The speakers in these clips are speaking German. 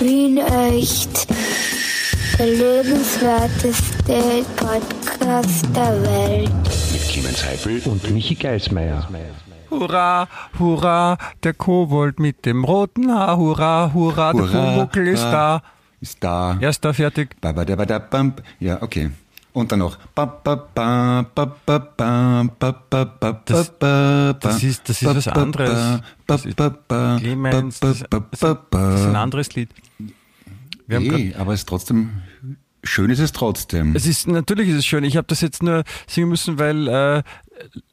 Wien echt. Der lebenswerteste Podcast der Welt. Mit Clemens Heifel und Michi Geismeier. Hurra, hurra, der Kobold mit dem roten Haar, hurra, hurra, der Pumuckl ist da. ist da. Erster fertig. Ba, ba, da, ba, da, bam. Ja, okay. Und dann noch. Das, ist, das ist was anderes. Das ist, Clemens, das, das, das ist ein anderes Lied. Wir nee, aber es ist trotzdem schön ist es trotzdem. Es ist natürlich ist es schön. Ich habe das jetzt nur singen müssen, weil äh,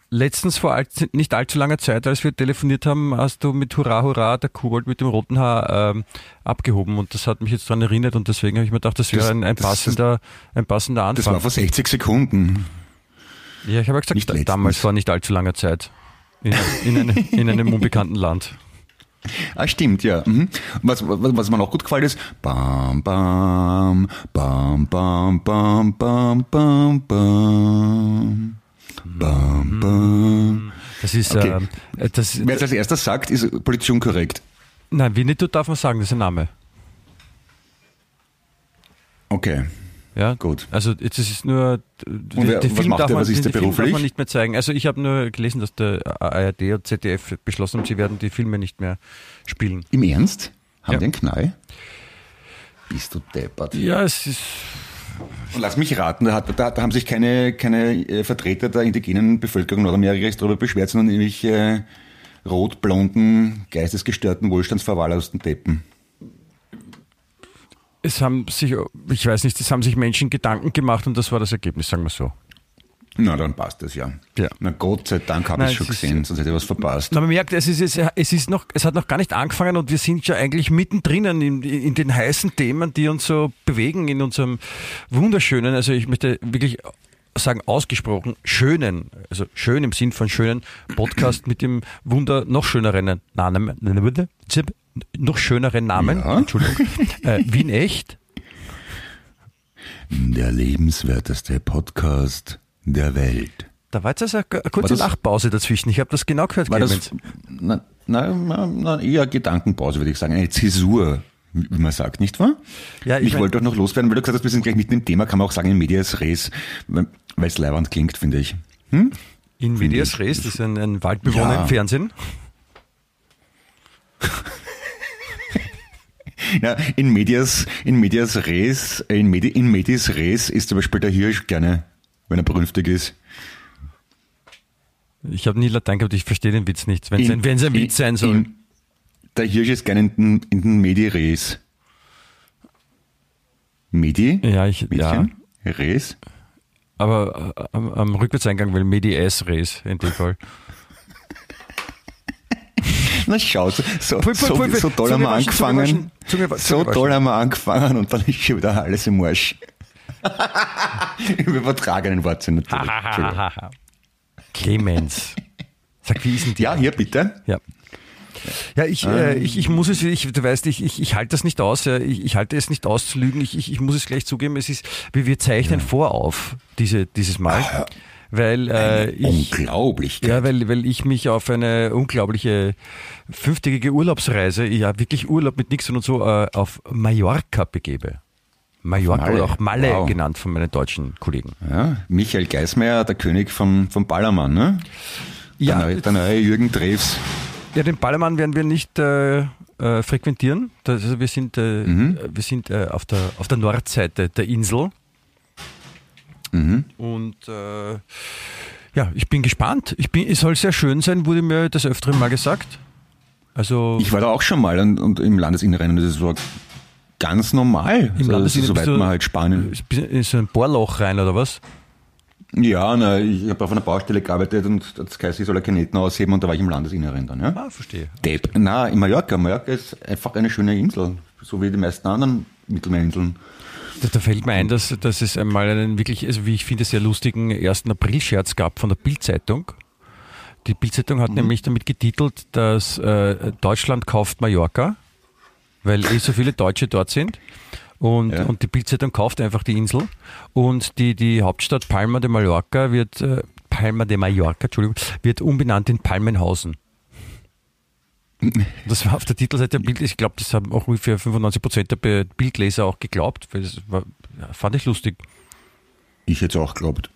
letztens vor all, nicht allzu langer Zeit, als wir telefoniert haben, hast du mit Hurra, Hurra, der Kobold mit dem roten Haar ähm, abgehoben und das hat mich jetzt daran erinnert und deswegen habe ich mir gedacht, das wäre ein, ein, passender, ein passender Das war Anfang. vor 60 Sekunden. ja, ich habe ja nicht gesagt, letztens. damals vor nicht allzu langer Zeit. In, in, eine, in einem unbekannten Land. Ah, stimmt, ja. Mhm. Was, was, was mir noch gut gefällt ist, bam, bam, bam, bam, bam, bam, bam, bam, bam, bam. Das ist, Okay. äh, das, Wer es als erstes sagt, ist politisch unkorrekt. nein, Winnetou darf man sagen, das ist ein Name. Okay. Ja, Gut. Also jetzt ist es nur, wer- was Film macht darf man, den der Film darf man nicht mehr zeigen. Also ich habe nur gelesen, dass der ARD und ZDF beschlossen haben, sie werden die Filme nicht mehr spielen. Im Ernst? Haben Ja. die einen Knall? Bist du deppert. Ja, es ist, Und lass mich raten, da, hat, da, da haben sich keine, keine äh, Vertreter der indigenen Bevölkerung Nordamerikas darüber beschwert, sondern irgendwelche äh, rot-blonden, geistesgestörten, wohlstandsverwahrlosten Deppen. es haben sich, ich weiß nicht, es haben sich Menschen Gedanken gemacht und das war das Ergebnis, sagen wir so. Na, dann passt das ja. Ja. Na Gott sei Dank habe ich schon es ist- gesehen, sonst hätte ich was verpasst. Na, man merkt, es ist, es, es ist noch, es hat noch gar nicht angefangen und wir sind ja eigentlich mittendrin in, in den heißen Themen, die uns so bewegen in unserem wunderschönen, also ich möchte wirklich sagen, ausgesprochen schönen, also schön im Sinn von schönen Podcast mit dem Wunder noch schöneren Namen, noch schöneren Namen, Ja. Entschuldigung, äh, Wien echt. Der lebenswerteste Podcast der Welt. Da war jetzt also eine kurze das- Lachpause dazwischen. Ich habe das genau gehört, Clemens. na, na, na, eher Gedankenpause, würde ich sagen. Eine Zäsur, wie man sagt, nicht wahr? Ja, ich ich mein- wollte doch noch loswerden, weil du gesagt hast, wir sind gleich mitten im Thema, kann man auch sagen, in medias res, weil es leiwand klingt, finde ich. Hm? In Medias ich. Res, das ist ein, ein Waldbewohner Ja. im Fernsehen. Ja, in medias, in medias res, in, Medi, in medis res ist zum Beispiel der Hirsch gerne, wenn er brünftig ist. Ich habe nie Latein gehabt, ich verstehe den Witz nicht. Wenn es In- ein, wenn's ein in- Witz sein soll. in- Der Hirsch ist gerne in den, in den Medi res. Medi? ja, ich, ja? Res? aber äh, am, am Rückwärtseingang, weil Medi S Res in dem Fall. Na schau, so, so, Pui, pui, so, pui, pui. so toll haben wir angefangen. Zunge wa- So toll haben wir angefangen und dann ist schon wieder alles im Arsch. Im übertragenen Wortsinn natürlich. Clemens. Sag, wie ist denn die? Ja, hier bitte. Ja. Ja, ich, äh, ich, ich muss es, ich, du weißt, ich, ich, ich halte das nicht aus, ja, ich, ich halte es nicht aus zu lügen, ich, ich, ich muss es gleich zugeben, es ist, wir, wir zeichnen vorauf, diese, dieses Mal, weil äh, ich, Unglaublich. ja, weil, weil ich mich auf eine unglaubliche fünftägige Urlaubsreise, ja wirklich Urlaub mit Nixon und so, äh, auf Mallorca begebe. Mallorca Malle. oder auch Malle Wow. genannt von meinen deutschen Kollegen. Ja, Michael Geismeier, der König vom, vom Ballermann, ne? Ja, der, neue, der neue Jürgen Drews. Ja, den Ballermann werden wir nicht äh, äh, frequentieren. Das, also wir sind, äh, Mhm. wir sind äh, auf, der, auf der Nordseite der Insel. Mhm. Und äh, ja, ich bin gespannt. Ich bin, es soll sehr schön sein, wurde mir des Öfteren mal gesagt. Also Ich war da auch schon mal und, und im Landesinneren und das war ganz normal. im so, Landesinneren soweit man halt Spanien. ist so ein Bohrloch rein oder was? Ja, na, ich habe auf einer Baustelle gearbeitet und das heißt, ich soll Kaneten ausheben und da war ich im Landesinneren dann, ja. Ah, verstehe. Depp. Na, in Mallorca. Mallorca ist einfach eine schöne Insel, so wie die meisten anderen Mittelmeerinseln. Da, da fällt mir ein, dass, dass es einmal einen wirklich, also wie ich finde, sehr lustigen 1. April-Scherz gab von der Bild-Zeitung. Die Bild-Zeitung Mhm. hat nämlich damit getitelt, dass äh, Deutschland kauft Mallorca, weil eh so viele Deutsche dort sind. Und, Ja. und die Bild-Zeitung kauft einfach die Insel. Und die, die Hauptstadt Palma de Mallorca wird, äh, Palma de Mallorca, Entschuldigung, wird umbenannt in Palmenhausen. Das war auf der Titelseite der Bild. Ich glaube, das haben auch ungefähr 95 Prozent der Be- Bildleser auch geglaubt. Weil das war, fand ich lustig. Ich hätte es auch geglaubt.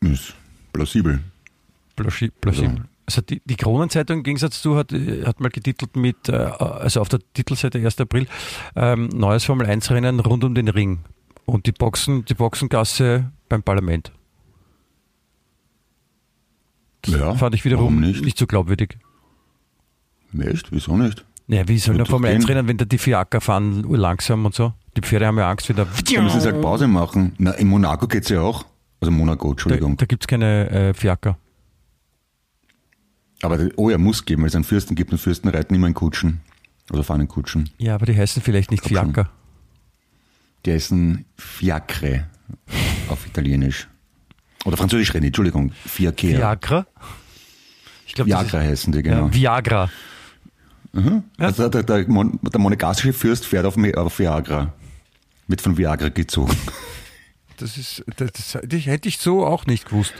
Ist plausibel. Plaschi- Plausibel. Also die, die Kronenzeitung im Gegensatz zu hat, äh, hat mal getitelt mit, äh, also auf der Titelseite 1. April, ähm, neues Formel 1 Rennen rund um den Ring. Und die Boxen, die Boxengasse beim Parlament. Ja, Fand ich wiederum nicht? nicht? so glaubwürdig. Echt? Wieso nicht? Naja, wie soll der Formel 1 gehen. Rennen, wenn da die Fiaker fahren, langsam und so? Die Pferde haben ja Angst wieder. Da müssen sie halt Pause machen. Na, in Monaco geht's ja auch. Also Monaco, Da, Entschuldigung. da gibt es keine äh, Fiaker. Aber, oh, er muss geben, weil es einen Fürsten gibt und Fürsten reiten immer in Kutschen. Also fahren in Kutschen. Ja, aber die heißen vielleicht nicht schon. Fiaker. Die heißen Fiacre auf Italienisch. Oder Französisch reden, Entschuldigung. Fiacre. Viagra? Ich glaube, Viagra heißen die, genau. ja, Viagra. Also der, der, Mon der monegassische Fürst fährt auf, auf Viagra. Wird von Viagra gezogen. Das ist, das, das, das hätte ich so auch nicht gewusst.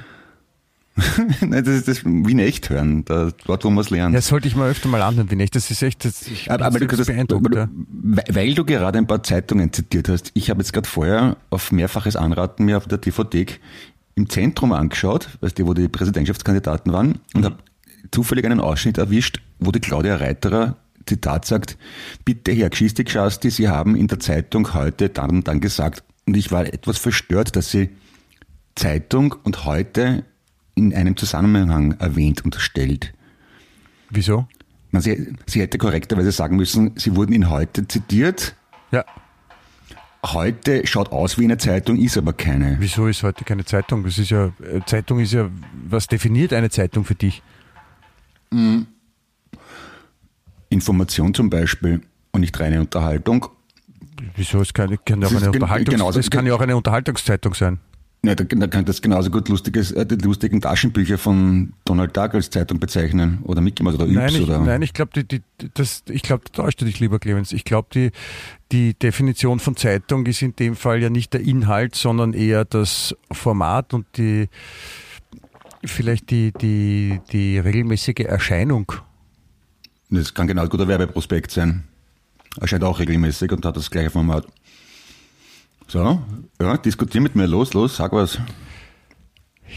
Nein, das ist das wie in echt hören. Da, dort, wo man es lernt. Das sollte ich mal öfter mal anhören, den echt. Das ist echt, das, ich Aber, aber du, das, beeindruckt. ja. weil, weil du gerade ein paar Zeitungen zitiert hast, ich habe jetzt gerade vorher auf mehrfaches Anraten mir auf der DVD im Zentrum angeschaut, weißt du, wo die Präsidentschaftskandidaten waren, Mhm. und habe zufällig einen Ausschnitt erwischt, wo die Claudia Reiterer, Zitat sagt, bitte Herr Gschisti-Gschasti, Sie haben in der Zeitung heute dann und dann gesagt, und ich war etwas verstört, dass Sie Zeitung und heute in einem Zusammenhang erwähnt und stellt. Wieso? Man, sie, sie hätte korrekterweise sagen müssen, sie wurden in heute zitiert. Ja. Heute schaut aus wie eine Zeitung, ist aber keine. Wieso ist heute keine Zeitung? Das ist ja, äh, Zeitung ist ja, was definiert eine Zeitung für dich? Information zum Beispiel und nicht reine Unterhaltung. Wieso? Es kann, kann ja auch eine Unterhaltungs es kann ja auch eine Unterhaltungszeitung sein. Ja, da, da kann das genauso gut lustiges, äh, die lustigen Taschenbücher von Donald Duck als Zeitung bezeichnen oder Mickey Mouse oder Yps Nein, ich, oder. nein, ich glaube, die, die, das, ich glaube, da täuscht du dich lieber, Clemens. Ich glaube, die, die Definition von Zeitung ist in dem Fall ja nicht der Inhalt, sondern eher das Format und die, vielleicht die, die, die regelmäßige Erscheinung. Das kann genauso gut ein Werbeprospekt sein. Erscheint auch regelmäßig und hat das gleiche Format. So, ja, diskutier mit mir. Los, los, sag was.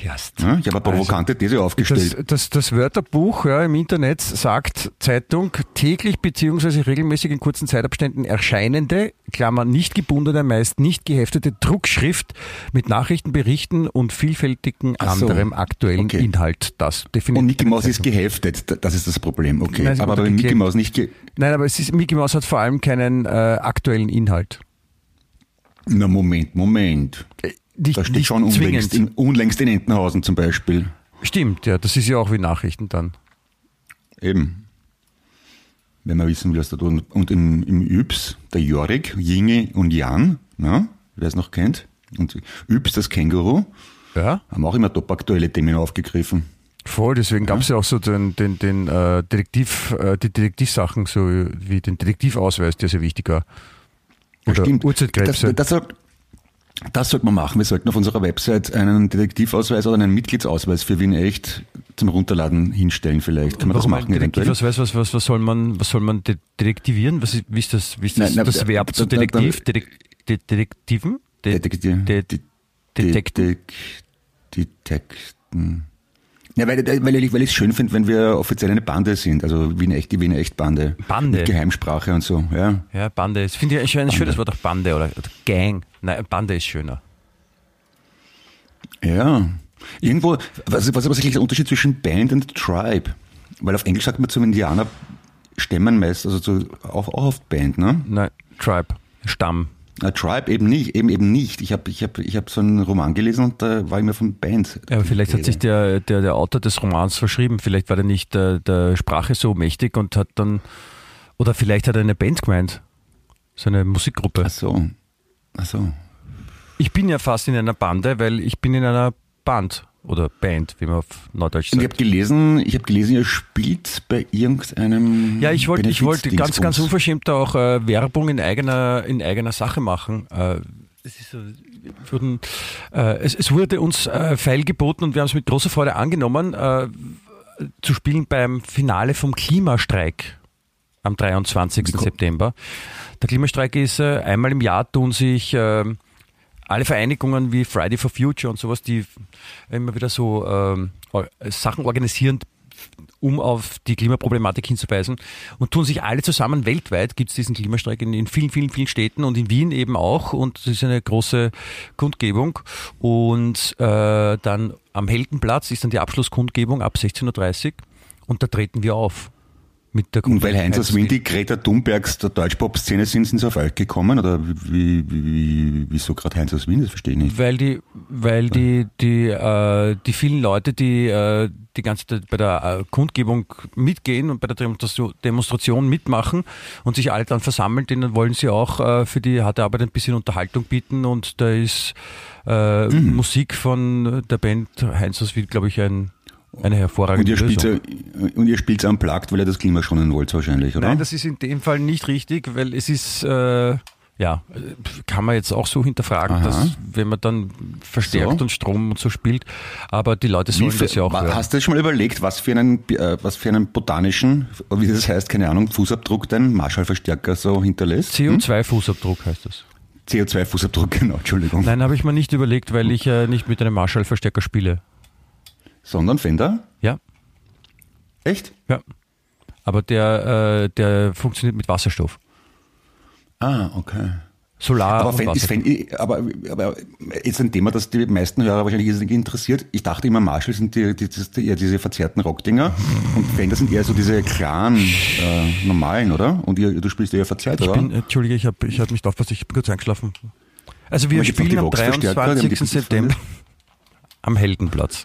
Erst. Ja, ich habe eine provokante These aufgestellt. Das, das, das Wörterbuch ja, im Internet sagt Zeitung täglich beziehungsweise regelmäßig in kurzen Zeitabständen erscheinende, Klammer nicht gebundene, meist nicht geheftete Druckschrift mit Nachrichten, Berichten und vielfältigen Ach so. anderem aktuellen Okay. Inhalt. Das definiert Und Mickey Mouse ist geheftet, da- das ist das Problem. Okay, Nein, aber bei Mickey. Mouse nicht. Nein, aber es ist, Mickey Mouse hat vor allem keinen äh, aktuellen Inhalt. Na Moment, Moment. Nicht, Da steht schon unlängst in, unlängst in Entenhausen zum Beispiel. Stimmt, ja, das ist ja auch wie Nachrichten dann. Eben. Wenn man wissen will, was da tut. Und im, im Yps, der Jorik, Jinge und Jan, na, wer es noch kennt, und Yps, das Känguru, Ja. haben auch immer topaktuelle Themen aufgegriffen. Voll, deswegen gab es ja auch so den, den, den äh, Detektiv, äh, die Detektivsachen, so wie den Detektivausweis, der sehr wichtig war. Oder Stimmt. Das, das, soll, das sollte man machen. Wir sollten auf unserer Website einen Detektivausweis oder einen Mitgliedsausweis für Wien Echt zum Runterladen hinstellen vielleicht. Kann man Warum das machen eventuell? Was, was, was soll man, was soll man de detektivieren? Was ist, wie ist das, wie ist das, Nein, nein, das da- Verb zu Detektiv? Detek De Detektiven? De Detektiv. De Die- Detekten? Ja, weil, weil, ich, weil ich es schön finde, wenn wir offiziell eine Bande sind, also Wien Echt, die Wiener Echt-Bande. Bande? Mit Geheimsprache und so, ja. Ja, Bande. Das finde ich ein schönes Wort, auch Bande oder, oder Gang. Nein, Bande ist schöner. Ja. Irgendwo, was, was ist eigentlich der Unterschied zwischen Band und Tribe? Weil auf Englisch sagt man zum Indianer Stämmen meist, also zu, auch, auch oft Band, ne? Nein, Tribe, Stamm. Na, Tribe eben nicht, eben eben nicht. Ich habe ich hab, ich hab so einen Roman gelesen und da war immer von Band. Ja, aber vielleicht hat sich der, der, der Autor des Romans verschrieben. Vielleicht war er nicht der, der Sprache so mächtig und hat dann, oder vielleicht hat er eine Band gemeint. So eine Musikgruppe. Ach so. Ach so. Ich bin ja fast in einer Bande, weil ich bin in einer Band oder Band, wie man auf Neudeutsch Und ich sagt. habe gelesen, ich habe gelesen, ihr spielt bei irgendeinem. Ja, ich wollte, ich wollte ganz, ganz unverschämt auch äh, Werbung in eigener, in eigener Sache machen. Äh, es, ist wurden, äh, es, es wurde uns äh, feilgeboten und wir haben es mit großer Freude angenommen. Äh, zu spielen beim Finale vom Klimastreik am 23. Wie ko- September. Der Klimastreik ist äh, einmal im Jahr tun sich äh, alle Vereinigungen wie Friday for Future und sowas, die immer wieder so ähm, Sachen organisieren, um auf die Klimaproblematik hinzuweisen. Und tun sich alle zusammen weltweit, gibt es diesen Klimastreik in, in vielen, vielen, vielen Städten und in Wien eben auch. Und das ist eine große Kundgebung. Und äh, dann am Heldenplatz ist dann die Abschlusskundgebung ab 16.30 Uhr und da treten wir auf. Mit der Und weil Heinz aus die Greta Thunbergs der Deutschpop-Szene sind, sind sie auf euch gekommen? Oder wie, wie, wie, wieso gerade Heinz aus Wien? Das verstehe ich nicht. Weil die, weil die, die, äh, die vielen Leute, die äh, die ganze Zeit bei der äh, Kundgebung mitgehen und bei der Demonstration- mitmachen und sich alle dann versammeln, denen wollen sie auch äh, für die harte Arbeit ein bisschen Unterhaltung bieten und da ist äh, Mhm. Musik von der Band Heinz aus Wien, glaube ich, ein, eine Und hervorragende ihr spielt Lösung. und ihr spielt unplugged, weil ihr das Klima schonen wollt wahrscheinlich, oder? Nein, das ist in dem Fall nicht richtig, weil es ist, äh, ja, äh, kann man jetzt auch so hinterfragen, Aha. dass wenn man dann verstärkt So. und Strom und so spielt, aber die Leute sollen Wie das ja auch hören. Hast du schon mal überlegt, was für einen, äh, was für einen botanischen, wie das heißt, keine Ahnung, Fußabdruck dein Marshallverstärker so hinterlässt? CO2-Fußabdruck heißt das. CO2-Fußabdruck, genau, Entschuldigung. Nein, habe ich mir nicht überlegt, weil ich äh, nicht mit einem Marshall-Verstärker spiele. Sondern Fender? Ja, Echt? ja. Aber der, äh, der funktioniert mit Wasserstoff. Ah, okay. Solar Aber, Fan, ist. Fan, aber, aber ist ein Thema, das die meisten Hörer wahrscheinlich irrsinnig interessiert. Ich dachte immer, Marshall sind die, die, die, eher diese verzerrten Rockdinger und Fender sind eher so diese klaren, äh, normalen, oder? Und ihr, du spielst eher verzerrt, Ich oder? bin, äh, Entschuldige, ich habe ich hab nicht aufpasst, ich bin kurz eingeschlafen. Also wir spielen am Vox-Verstärker, die haben 23. die September am Heldenplatz.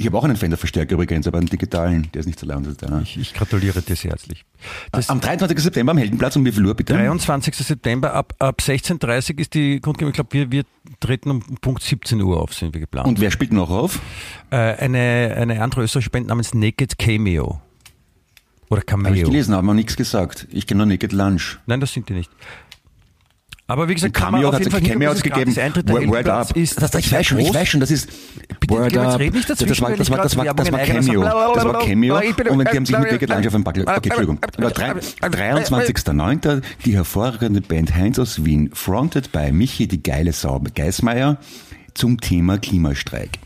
Ich habe auch einen Fender-Verstärker übrigens, aber einen digitalen, der ist nicht so deiner. Ich, ich gratuliere dir sehr herzlich. Das Am 23. September am Heldenplatz um wie viel Uhr bitte? 23. September ab, ab 16.30 Uhr ist die Kundgebung. Ich glaube, wir, wir treten um Punkt 17 Uhr auf, sind wir geplant. Und wer spielt noch auf? äh, eine, eine andere österreichische Band namens Naked Cameo. Oder Habe ich Cameo. gelesen, haben wir nichts gesagt. Ich kenne nur Naked Lunch. Nein, das sind die nicht. Aber wie gesagt, kann man Cameo auf hat jeden Fall sich Cameo hinkommen, hat's gegeben. Eintritt Word Up. ist Das, ich weiß schon, ich weiß schon, das ist Word Up. Das war, das war, das war, das war Cameo. Das war Cameo. Und die haben sich mit Naked Lunch auf ein Backel. Okay, Entschuldigung. Aber drei- 23.09. die hervorragende Band Heinz aus Wien, fronted by Michi die geile Sau Geismeier zum Thema Klimastreik.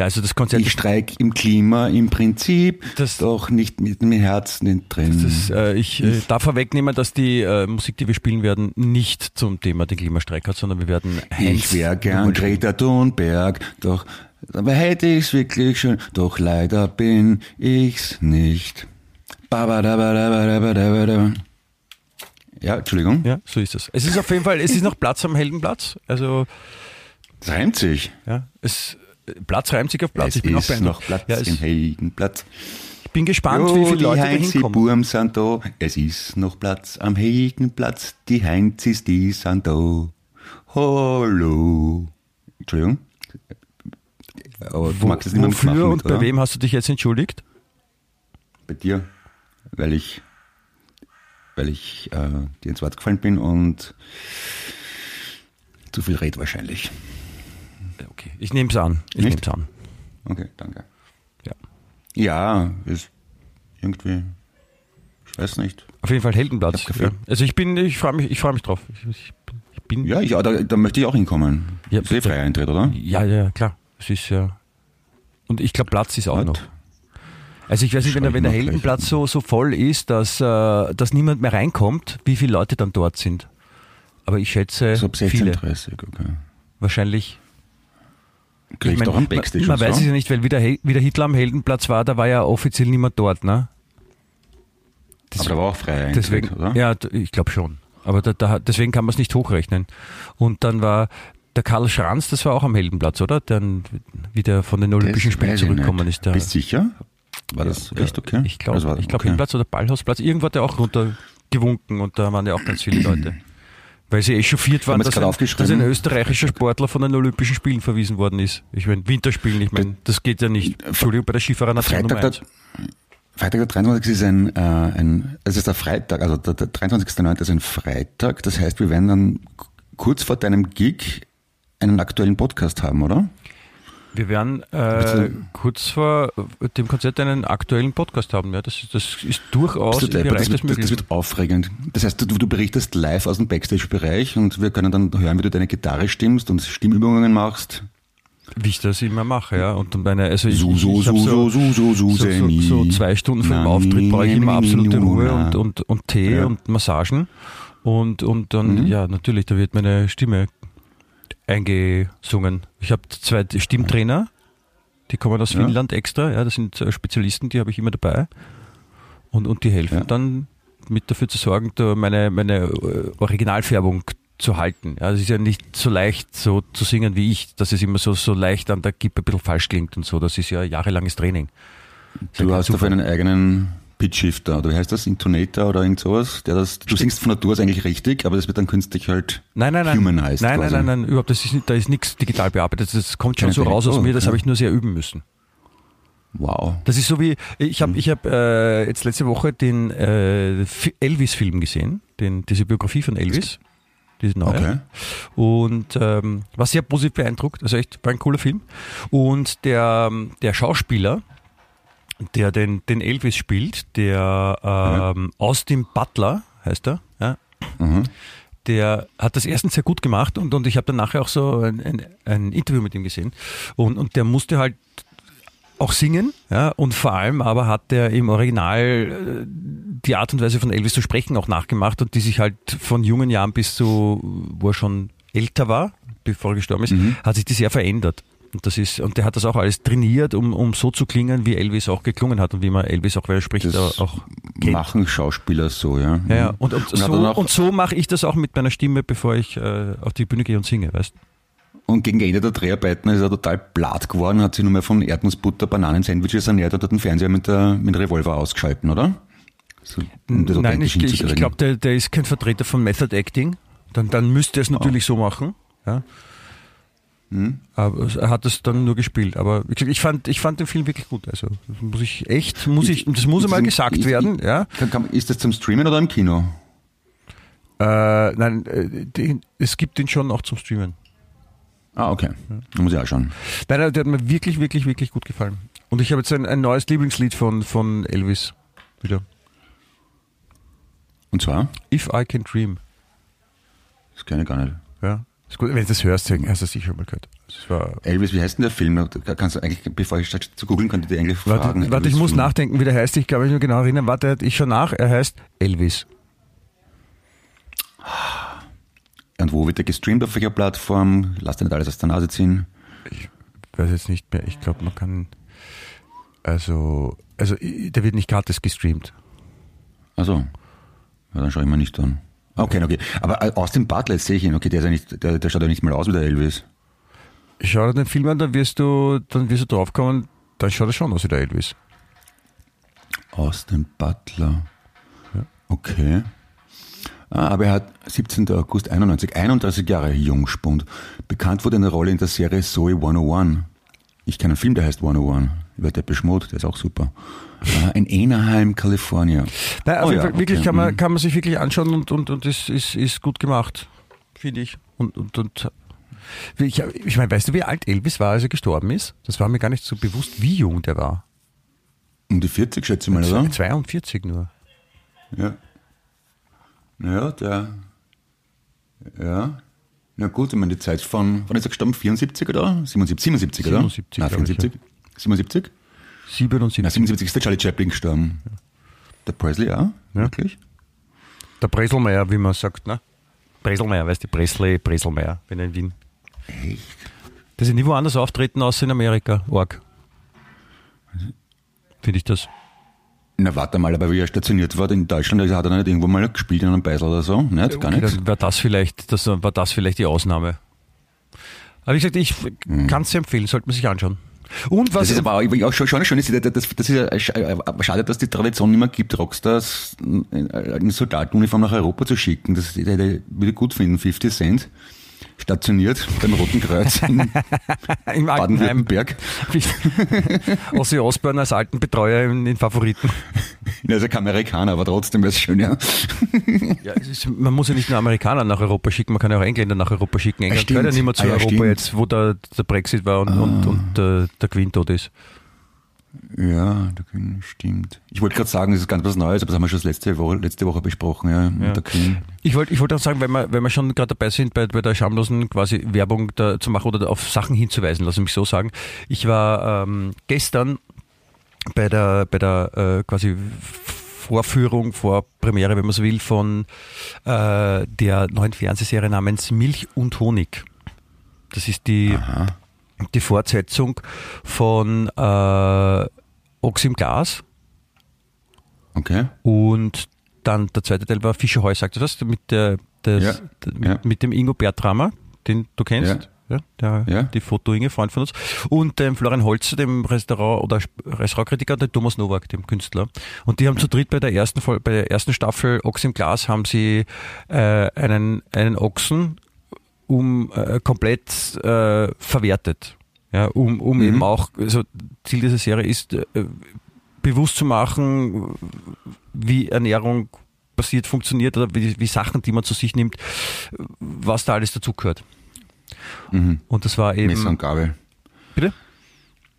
Ja, also das Konzert Ich streik im Klima im Prinzip, Das- doch nicht mit dem Herzen nicht drin. Das, äh, ich äh, darf vorwegnehmen, dass die äh, Musik, die wir spielen werden, nicht zum Thema den Klimastreik hat, sondern wir werden Ich wär gern Greta Thunberg, doch dabei hätte ich's wirklich schön, doch leider bin ich's nicht. Ja, Entschuldigung. Ja, so ist es. Es ist auf jeden Fall, es ist noch Platz am Heldenplatz. Also, Das reimt sich. ja, es, Platz reimt sich auf Platz. es ich bin auch ist beeindruckt. noch Platz ja, im Heldenplatz. ich bin gespannt, Jo, wie viele Leute da Heinzi hinkommen. Burm sind da. Es ist noch Platz am Heldenplatz. Die Heinzis, die sind da. Hallo. Entschuldigung. Aber du Wo, magst es nicht mehr wofür machen und mit, bei wem hast du dich jetzt entschuldigt? bei dir, weil ich, weil ich äh, dir ins Wort gefallen bin und zu viel red wahrscheinlich. Okay, ich nehme es an. Ich nehme es an. Okay, danke. Ja. Ja, ist irgendwie, ich weiß nicht. Auf jeden Fall Heldenplatz. Ich. Ja. Also ich bin, ich freue mich, ich freue mich drauf. Ich, ich, bin- ich bin, Ja, ja da, da möchte ich auch hinkommen. Ja, Seefreier Eintritt, oder? ja, ja, klar. Es ist ja. Und ich glaube, Platz ist auch Gut. noch. Also ich weiß nicht, wenn, der- ich wenn der. Heldenplatz so, so voll ist, dass, äh, dass niemand mehr reinkommt, wie viele Leute dann dort sind. Aber ich schätze So ab viele. 16.30 okay. Wahrscheinlich. Krieg ich mein, doch am man, Backstage man und weiß es ja nicht, weil wie der, wie der Hitler am Heldenplatz war, da war ja offiziell niemand dort, ne? Aber da war auch Eintritt, Deswegen, oder? ja, ich glaube schon. Aber da, da, deswegen kann man es nicht hochrechnen. Und dann war der Karl Schranz, das war auch am Heldenplatz, oder? Dann wieder von den Olympischen Das Spielen zurückgekommen ist. Der, Bist sicher? War das echt okay? Ich glaube, Also ich glaub, okay. Heldenplatz oder Ballhausplatz. Irgendwo hat er auch runtergewunken und da waren ja auch ganz viele Leute. Weil sie echauffiert waren, wir jetzt dass ein, dass ein österreichischer Sportler von den Olympischen Spielen verwiesen worden ist. Ich meine, Winterspielen, ich meine, das geht ja nicht. Entschuldigung, bei der Skifahrernation Nummer Freitag, Freitag der 23. ist ein, äh, ein es ist der Freitag, also der, der 23.09. ist ein Freitag. Das heißt, wir werden dann kurz vor deinem Gig einen aktuellen Podcast haben, oder? Wir werden äh, kurz vor dem Konzert einen aktuellen Podcast haben. Ja, das, das ist durchaus im Bereich das, wird, das, wird aufregend. Das heißt, du, du berichtest live aus dem Backstage-Bereich und wir können dann hören, wie du deine Gitarre stimmst und Stimmübungen machst. Wie ich das immer mache, ja. Und meine, also ich, so, so, ich so, so, so, so, so, so, so, zwei Stunden vor dem Auftritt brauche ich immer absolute Ruhe und, und, und Tee ja. und Massagen. Und, und dann, mhm. ja, natürlich, da wird meine Stimme eingesungen. Ich habe zwei Stimmtrainer, die kommen aus ja. Finnland extra, ja, das sind äh, Spezialisten, die habe ich immer dabei. Und, und die helfen ja. dann mit dafür zu sorgen, da meine, meine äh, Originalfärbung zu halten. Ja, es ist ja nicht so leicht so zu singen wie ich, dass es immer so, so leicht an der Kippe ein bisschen falsch klingt und so. Das ist ja jahrelanges Training. Du hast auf einen eigenen Pitchshifter oder wie heißt das? Intonator oder irgend sowas? Der das, du singst von Natur aus eigentlich richtig, aber das wird dann künstlich halt nein, nein, nein. humanized. Nein, nein, nein, nein, überhaupt, das ist, da ist nichts digital bearbeitet. Das kommt schon Keine so raus aus oh, mir, das ja. habe ich nur sehr üben müssen. Wow. Das ist so wie, ich habe ich hab, äh, jetzt letzte Woche den äh, Elvis-Film gesehen, den, diese Biografie von Elvis. Diese neue. Okay. Und ähm, war sehr positiv beeindruckt, also echt, war ein cooler Film. Und der, der Schauspieler, der den, den Elvis spielt, der ähm, mhm. Austin Butler heißt er, ja. Mhm. Der hat das erstens sehr gut gemacht und, und ich habe dann nachher auch so ein, ein, ein, Interview mit ihm gesehen. Und, und der musste halt auch singen, ja, und vor allem aber hat er im Original äh, die Art und Weise von Elvis zu sprechen auch nachgemacht und die sich halt von jungen Jahren bis zu, wo er schon älter war, bevor er gestorben ist, mhm. hat sich die sehr verändert. Und das ist, und der hat das auch alles trainiert, um, um so zu klingen, wie Elvis auch geklungen hat und wie man Elvis auch, wer er spricht, das auch kennt. machen Schauspieler so, ja. Ja, ja. Und, und, und, so, und so mache ich das auch mit meiner Stimme, bevor ich äh, auf die Bühne gehe und singe, weißt und gegen Ende der Dreharbeiten ist er total blatt geworden, hat sich nur mehr von Erdnussbutter, Bananensandwiches ernährt und hat den Fernseher mit, der, mit dem Revolver ausgeschalten, oder? So, um Nein, ich, ich, ich glaube, der, der ist kein Vertreter von Method Acting. Dann, dann müsste er es natürlich oh. so machen. Ja. Hm. Aber er hat es dann nur gespielt. Aber ich fand, ich fand den Film wirklich gut. Also das muss ich echt, muss ich, das muss einmal gesagt ist, werden. Ja. Ist das zum Streamen oder im Kino? Äh, nein, äh, den, es gibt den schon auch zum Streamen. Ah, okay. Da muss ich auch schauen. Nein, der hat mir wirklich, wirklich, wirklich gut gefallen. Und ich habe jetzt ein, ein neues Lieblingslied von, von Elvis wieder. Und zwar? If I Can Dream. Das kenne ich gar nicht. Ja. Ist gut, wenn du das hörst, hast du das sicher mal gehört. Elvis, wie heißt denn der Film? Kannst du eigentlich, bevor ich starte zu googeln, könnte ich dir eigentlich fragen. Warte, warte ich muss nachdenken, wie der heißt. Ich glaube, ich nur genau erinnern. Warte, ich schon nach. Er heißt Elvis. Und wo wird der gestreamt? Auf welcher Plattform? Lass dir nicht alles aus der Nase ziehen. Ich weiß jetzt nicht mehr. Ich glaube, man kann, also, also, der wird nicht gratis gestreamt. Also, ja, dann schaue ich mir nicht an. Okay, okay. Aber äh, aus dem Butler sehe ich ihn. Okay, der, ist ja nicht, der, der schaut ja nicht mal aus wie der Elvis. Schau dir den Film an, dann wirst du, dann wirst du draufkommen, dann schaut er schon aus wie der Elvis. Austin Butler. Ja. Okay. Ah, aber er hat 17. August 91, 31 Jahre Jungspund. Bekannt wurde eine Rolle in der Serie Zoe 101. Ich kenne einen Film, der heißt 101. Über Depeche Mode, der ist auch super. Ah, in Anaheim, California. Nein, also oh, ja, wirklich okay. kann, man, mhm. kann man sich wirklich anschauen und, und, und ist, ist, ist gut gemacht, finde ich. Und, und, und ich, ich meine, weißt du, wie alt Elvis war, als er gestorben ist? Das war mir gar nicht so bewusst, wie jung der war. Um die 40, schätze ich mal, oder? 42 nur. Ja. Naja, der, ja, na gut, ich meine, die Zeit von, wann ist er gestorben? 74 oder? 77, 77 oder? 77, Nein, 74? Ich, ja. 77? 77. Na, 77 ist der Charlie Chaplin gestorben. Ja. Der Presley auch? Ja. Wirklich? Der Breselmeier, wie man sagt, ne? Breselmeier, weißt du, Presley, Breselmeier, wenn er in Wien. Echt? Das ist nie woanders auftreten, außer in Amerika. Org. Finde ich das. Na, warte mal, aber wie er stationiert war in Deutschland, also hat er nicht irgendwo mal gespielt in einem Beisel oder so? Nicht? Gar okay, nichts? War das, vielleicht, das war das vielleicht die Ausnahme. Aber wie gesagt, ich hm. kann es empfehlen, sollte man sich anschauen. Und was das ist aber auch schon, schon schön, das, das, das ist ja schade, dass die Tradition nicht mehr gibt, Rockstars in Soldatenuniform nach Europa zu schicken. Das würde ich gut finden, 50 Cent. Stationiert beim Roten Kreuz in. Baden-Württemberg. Ossi Osborne als alten Betreuer in den Favoriten. Er ist ja kein Amerikaner, aber trotzdem wäre es schön, ja. Ja, ist, man muss ja nicht nur Amerikaner nach Europa schicken, man kann ja auch Engländer nach Europa schicken. England gehört ja nicht mehr zu Ah, ja, Europa stimmt. jetzt, wo der, der Brexit war und, und, und der, der Queen tot ist. Ja, der Queen stimmt. Ich wollte gerade sagen, das ist ganz was Neues, aber das haben wir schon letzte Woche, letzte Woche besprochen, ja, mit der Queen. Ich wollte ich wollte auch sagen, wenn wir, wenn wir schon gerade dabei sind, bei, bei der schamlosen quasi Werbung da, zu machen oder auf Sachen hinzuweisen, lass mich so sagen. Ich war ähm, gestern bei der, bei der äh, quasi Vorführung, Vorpremiere, wenn man so will, von äh, der neuen Fernsehserie namens Milch und Honig. Das ist die, die Fortsetzung von äh, Ochs im Glas. Okay. Und dann der zweite Teil war Fischerheu, sagt ihr das? Mit, der, das, Ja, mit, ja. mit dem Ingo Bertrammer, den du kennst. Ja. der, Ja. Die Foto-Inge, Freund von uns. Und dem Florian Holzer, dem Restaurant- oder Restaurantkritiker, und dem Thomas Nowak, dem Künstler. Und die haben zu dritt bei der ersten, bei der ersten Staffel Ochs im Glas haben sie äh, einen, einen Ochsen um äh, komplett äh, verwertet. Ja, um um Mhm. eben auch, also Ziel dieser Serie ist, äh, bewusst zu machen, wie Ernährung passiert, funktioniert oder wie, wie Sachen, die man zu sich nimmt, was da alles dazugehört. Mhm. Und das war eben. Messer und Gabel. Bitte?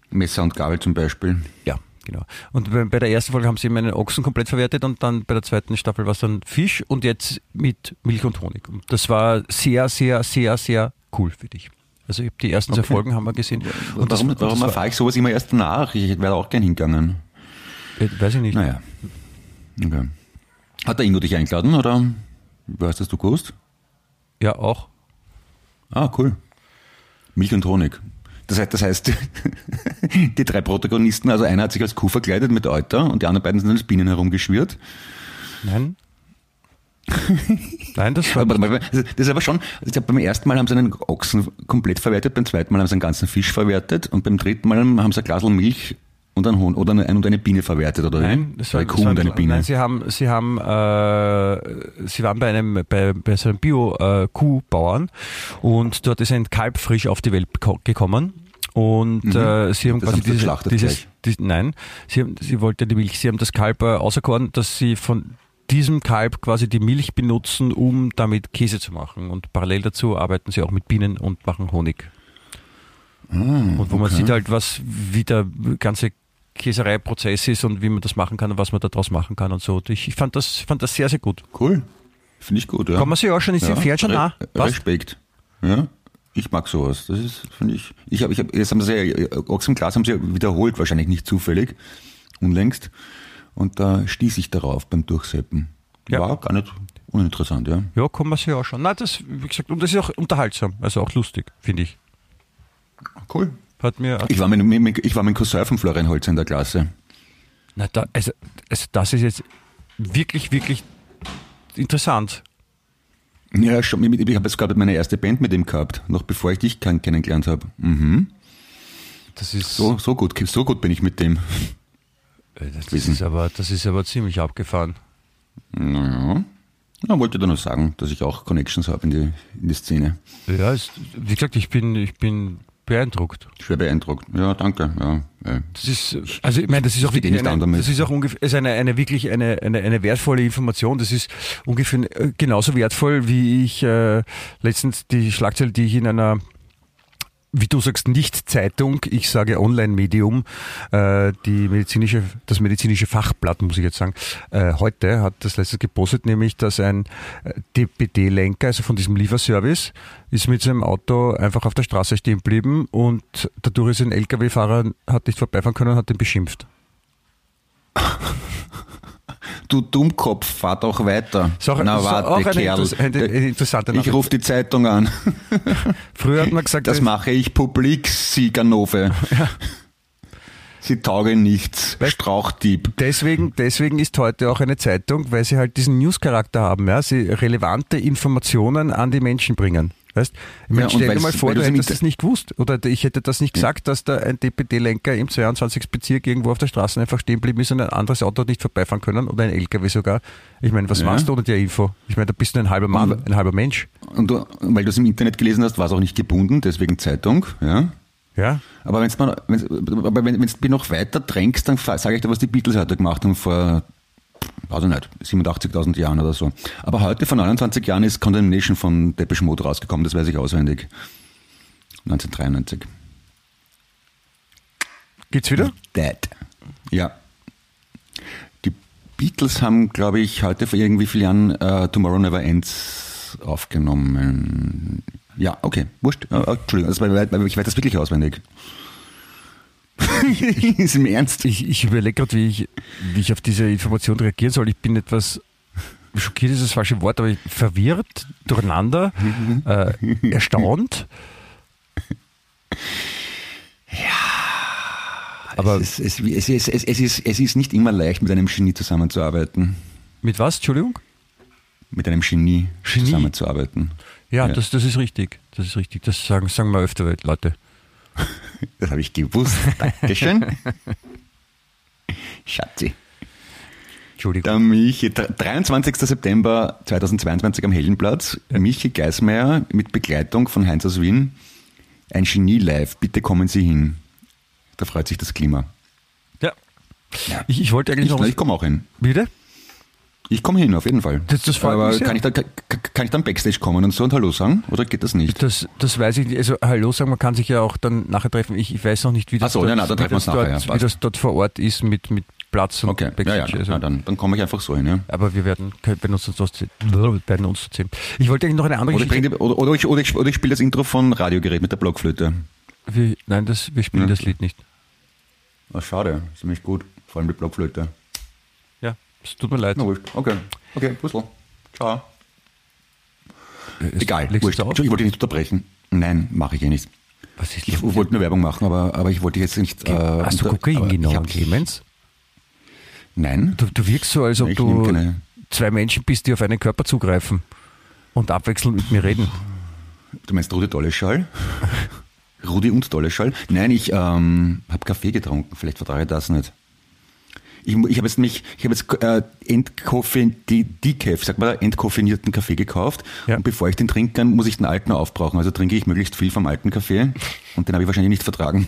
Messer und Gabel zum Beispiel. Ja, genau. Und bei, der ersten Folge haben sie eben einen Ochsen komplett verwertet und dann bei der zweiten Staffel war es dann Fisch und jetzt mit Milch und Honig. Und das war sehr, sehr, sehr, sehr cool für dich. Also ich habe die ersten zwei Okay. Folgen haben wir gesehen. Und das, warum und warum das erfahre ich sowas immer erst danach? Ich wäre auch gern hingegangen. äh, weiß ich nicht. Naja. Okay. Hat der Ingo dich eingeladen oder wie hast das du gewusst? Ja, auch. Ah, cool. Milch und Honig. Das heißt, das heißt, die drei Protagonisten, also einer hat sich als Kuh verkleidet mit Euter und die anderen beiden sind als Bienen herumgeschwirrt. Nein. Nein, das war. Aber, das ist aber schon, ich glaube, beim ersten Mal haben sie einen Ochsen komplett verwertet, beim zweiten Mal haben sie einen ganzen Fisch verwertet und beim dritten Mal haben sie ein Glas Milch und einen Hohn oder eine, und eine Biene verwertet, oder? Nein, das war, eine Kuh und eine Biene. Nein, sie haben, sie haben, äh, sie waren bei einem, bei, bei so einem Bio-Kuhbauern und dort ist ein Kalb frisch auf die Welt gekommen. Und äh, sie haben Mhm. Das quasi sie dieses, dies, nein, sie, haben, sie wollte die Milch, sie haben das Kalb äh, auserkoren, dass sie von diesem Kalb quasi die Milch benutzen, um damit Käse zu machen. Und parallel dazu arbeiten sie auch mit Bienen und machen Honig. und wo man okay. sieht halt, was, wie der ganze Käsereiprozess ist und wie man das machen kann und was man daraus machen kann und so. Ich, ich fand das, fand das sehr, sehr gut. Cool. Finde ich gut, ja. Kann man sich auch schon, ist ja. ja. schon nah. Respekt. Ja. Ich mag sowas. Das ist, finde ich. Ich habe, ich habe, jetzt haben sie ja, Ochs im Glas haben sie ja wiederholt, wahrscheinlich nicht zufällig, unlängst. Und da stieß ich darauf beim Durchseppen. Ja. War gar nicht uninteressant, ja. Ja, kann man sich auch schon. Nein, das, wie gesagt, und das ist auch unterhaltsam, also auch lustig, finde ich. Cool. Hat mir, Ich war mit, mit, ich war mit dem Cousin von Florian Holzer in der Klasse. na, da, also, also, das ist jetzt wirklich, wirklich interessant. Ja, schon. Ich habe jetzt gerade meine erste Band mit ihm gehabt, noch bevor ich dich kenn- kennengelernt habe. Mhm. Das ist, So, so gut, so gut bin ich mit dem. äh, das wissen. ist aber, das ist aber ziemlich abgefahren. Naja. Ja, wollte da nur sagen, dass ich auch Connections habe in die, in die Szene. Ja, es, wie gesagt, ich bin, ich bin beeindruckt. Schwer beeindruckt. Ja, danke. Ja, äh. Das ist, also ich meine, das ist auch eh wirklich nicht eine, das ist auch ungefähr, ist eine, eine wirklich eine, eine, eine wertvolle Information. Das ist ungefähr äh, genauso wertvoll, wie ich äh, letztens die Schlagzeile, die ich in einer wie du sagst, nicht Zeitung, ich sage Online-Medium, äh, die medizinische, das medizinische Fachblatt, muss ich jetzt sagen, äh, heute hat das letztes gepostet, nämlich, dass ein äh, DPD-Lenker, also von diesem Lieferservice, ist mit seinem Auto einfach auf der Straße stehen geblieben und dadurch ist ein LKW-Fahrer, hat nicht vorbeifahren können und hat ihn beschimpft. Du Dummkopf, fahr doch weiter. Auch- Na warte, auch eine Kerl. interess- eine interessante ich Nachricht. rufe die Zeitung an. Früher hat man gesagt, Das äh, mache ich publik, Sie Ganove. Sie taugen nichts. Weißt- Strauchdieb. Deswegen, deswegen ist heute auch eine Zeitung, weil sie halt diesen News-Charakter haben, ja, sie relevante Informationen an die Menschen bringen. Weißt? Ich meine, Ja, stell dir mal vor, du hättest das nicht gewusst. Oder ich hätte das nicht gesagt, dass da ein DPD-Lenker im 22. Bezirk irgendwo auf der Straße einfach stehen geblieben ist und ein anderes Auto nicht vorbeifahren können oder ein LKW sogar. Ich meine, was Ja. machst du ohne die Info? Ich meine, da bist du ein halber Mann, Und- ein halber Mensch. Und du, weil du es im Internet gelesen hast, war es auch nicht gebunden, deswegen Zeitung. Ja. Ja? Aber wenn's mal, wenn's, aber wenn du noch weiter drängst, dann sage ich dir, was die Beatles heute gemacht haben vor, weiß ich nicht, 87.000 Jahren oder so. Aber heute, vor 29 Jahren, ist Condemnation von Depeche Mode rausgekommen, das weiß ich auswendig. 1993. Geht's wieder? Dead. Ja. Die Beatles haben, glaube ich, heute vor irgendwie vielen Jahren äh, Tomorrow Never Ends aufgenommen. Ja, okay, wurscht. Äh, Entschuldigung, das war, weil ich weiß das wirklich auswendig. ist im Ernst. Ich, ich überlege gerade, wie ich, wie ich auf diese Information reagieren soll. Ich bin etwas schockiert, ist das falsche Wort, aber verwirrt, durcheinander, äh, erstaunt. Aber es, ist, es, es, es, ist, es ist nicht immer leicht, mit einem Genie zusammenzuarbeiten. mit was? Entschuldigung? Mit einem Genie, Genie? zusammenzuarbeiten. Ja, Ja. Das, das ist richtig. Das ist richtig. Das sagen, sagen wir öfter Leute. Das habe ich gewusst. Dankeschön. Schatzi. Entschuldigung. Der Michi, 23. September 2022 am Heldenplatz. Michi Geismeier mit Begleitung von Heinz aus Wien. Ein Genie live. Bitte kommen Sie hin. Da freut sich das Klima. Ja. Ich, ich wollte eigentlich Ich, noch ich komme auch hin. Bitte? Ich komme hin, auf jeden Fall. Das- das freut Aber kann ich, da, kann, kann ich dann Backstage kommen und so und Hallo sagen? Oder geht das nicht? Das, das weiß ich nicht. Also, Hallo sagen, man kann sich ja auch dann nachher treffen. Ich, ich weiß noch nicht, wie das, Ach so, dort, ja, wie treffen wir das, nachher, dort, ja, wie passt. das dort vor Ort ist mit, mit Platz und Okay, ja, ja, Backstage. also. na, dann, dann komme ich einfach so hin. Ja. Aber wir werden, werden uns das werden uns sehen. Ich wollte eigentlich noch eine andere Oder, ich Geschichte. die, oder, oder ich, oder ich, oder ich spiele das Intro von Radiogerät mit der Blockflöte. Wir, nein, das, wir spielen Ja. das Lied nicht. Ah, schade, ist nämlich gut. Vor allem mit Blockflöte. Es tut mir leid. Na wurscht. Okay. Okay, Puzzle. Ciao. Es- Egal, legst wurscht. ich wollte dich nicht unterbrechen. Nein, mache ich eh nicht. Was ist Ich wollte nur Werbung machen, aber, aber ich wollte jetzt nicht. Äh, Hast du Kokain genommen, Clemens? Nein. Du, du wirkst so, als ob du keine- zwei Menschen bist, die auf einen Körper zugreifen und abwechselnd mit mir reden. Du meinst Rudi Dolleschall? Rudi und Dolleschall? Nein, ich ähm, habe Kaffee getrunken. Vielleicht vertrage ich das nicht. Ich, ich habe jetzt mich, ich habe jetzt äh, die Decaf, sag mal, entkoffinierten Kaffee gekauft. Ja. Und bevor ich den trinken kann, muss ich den alten aufbrauchen. Also trinke ich möglichst viel vom alten Kaffee. Und den habe ich wahrscheinlich nicht vertragen.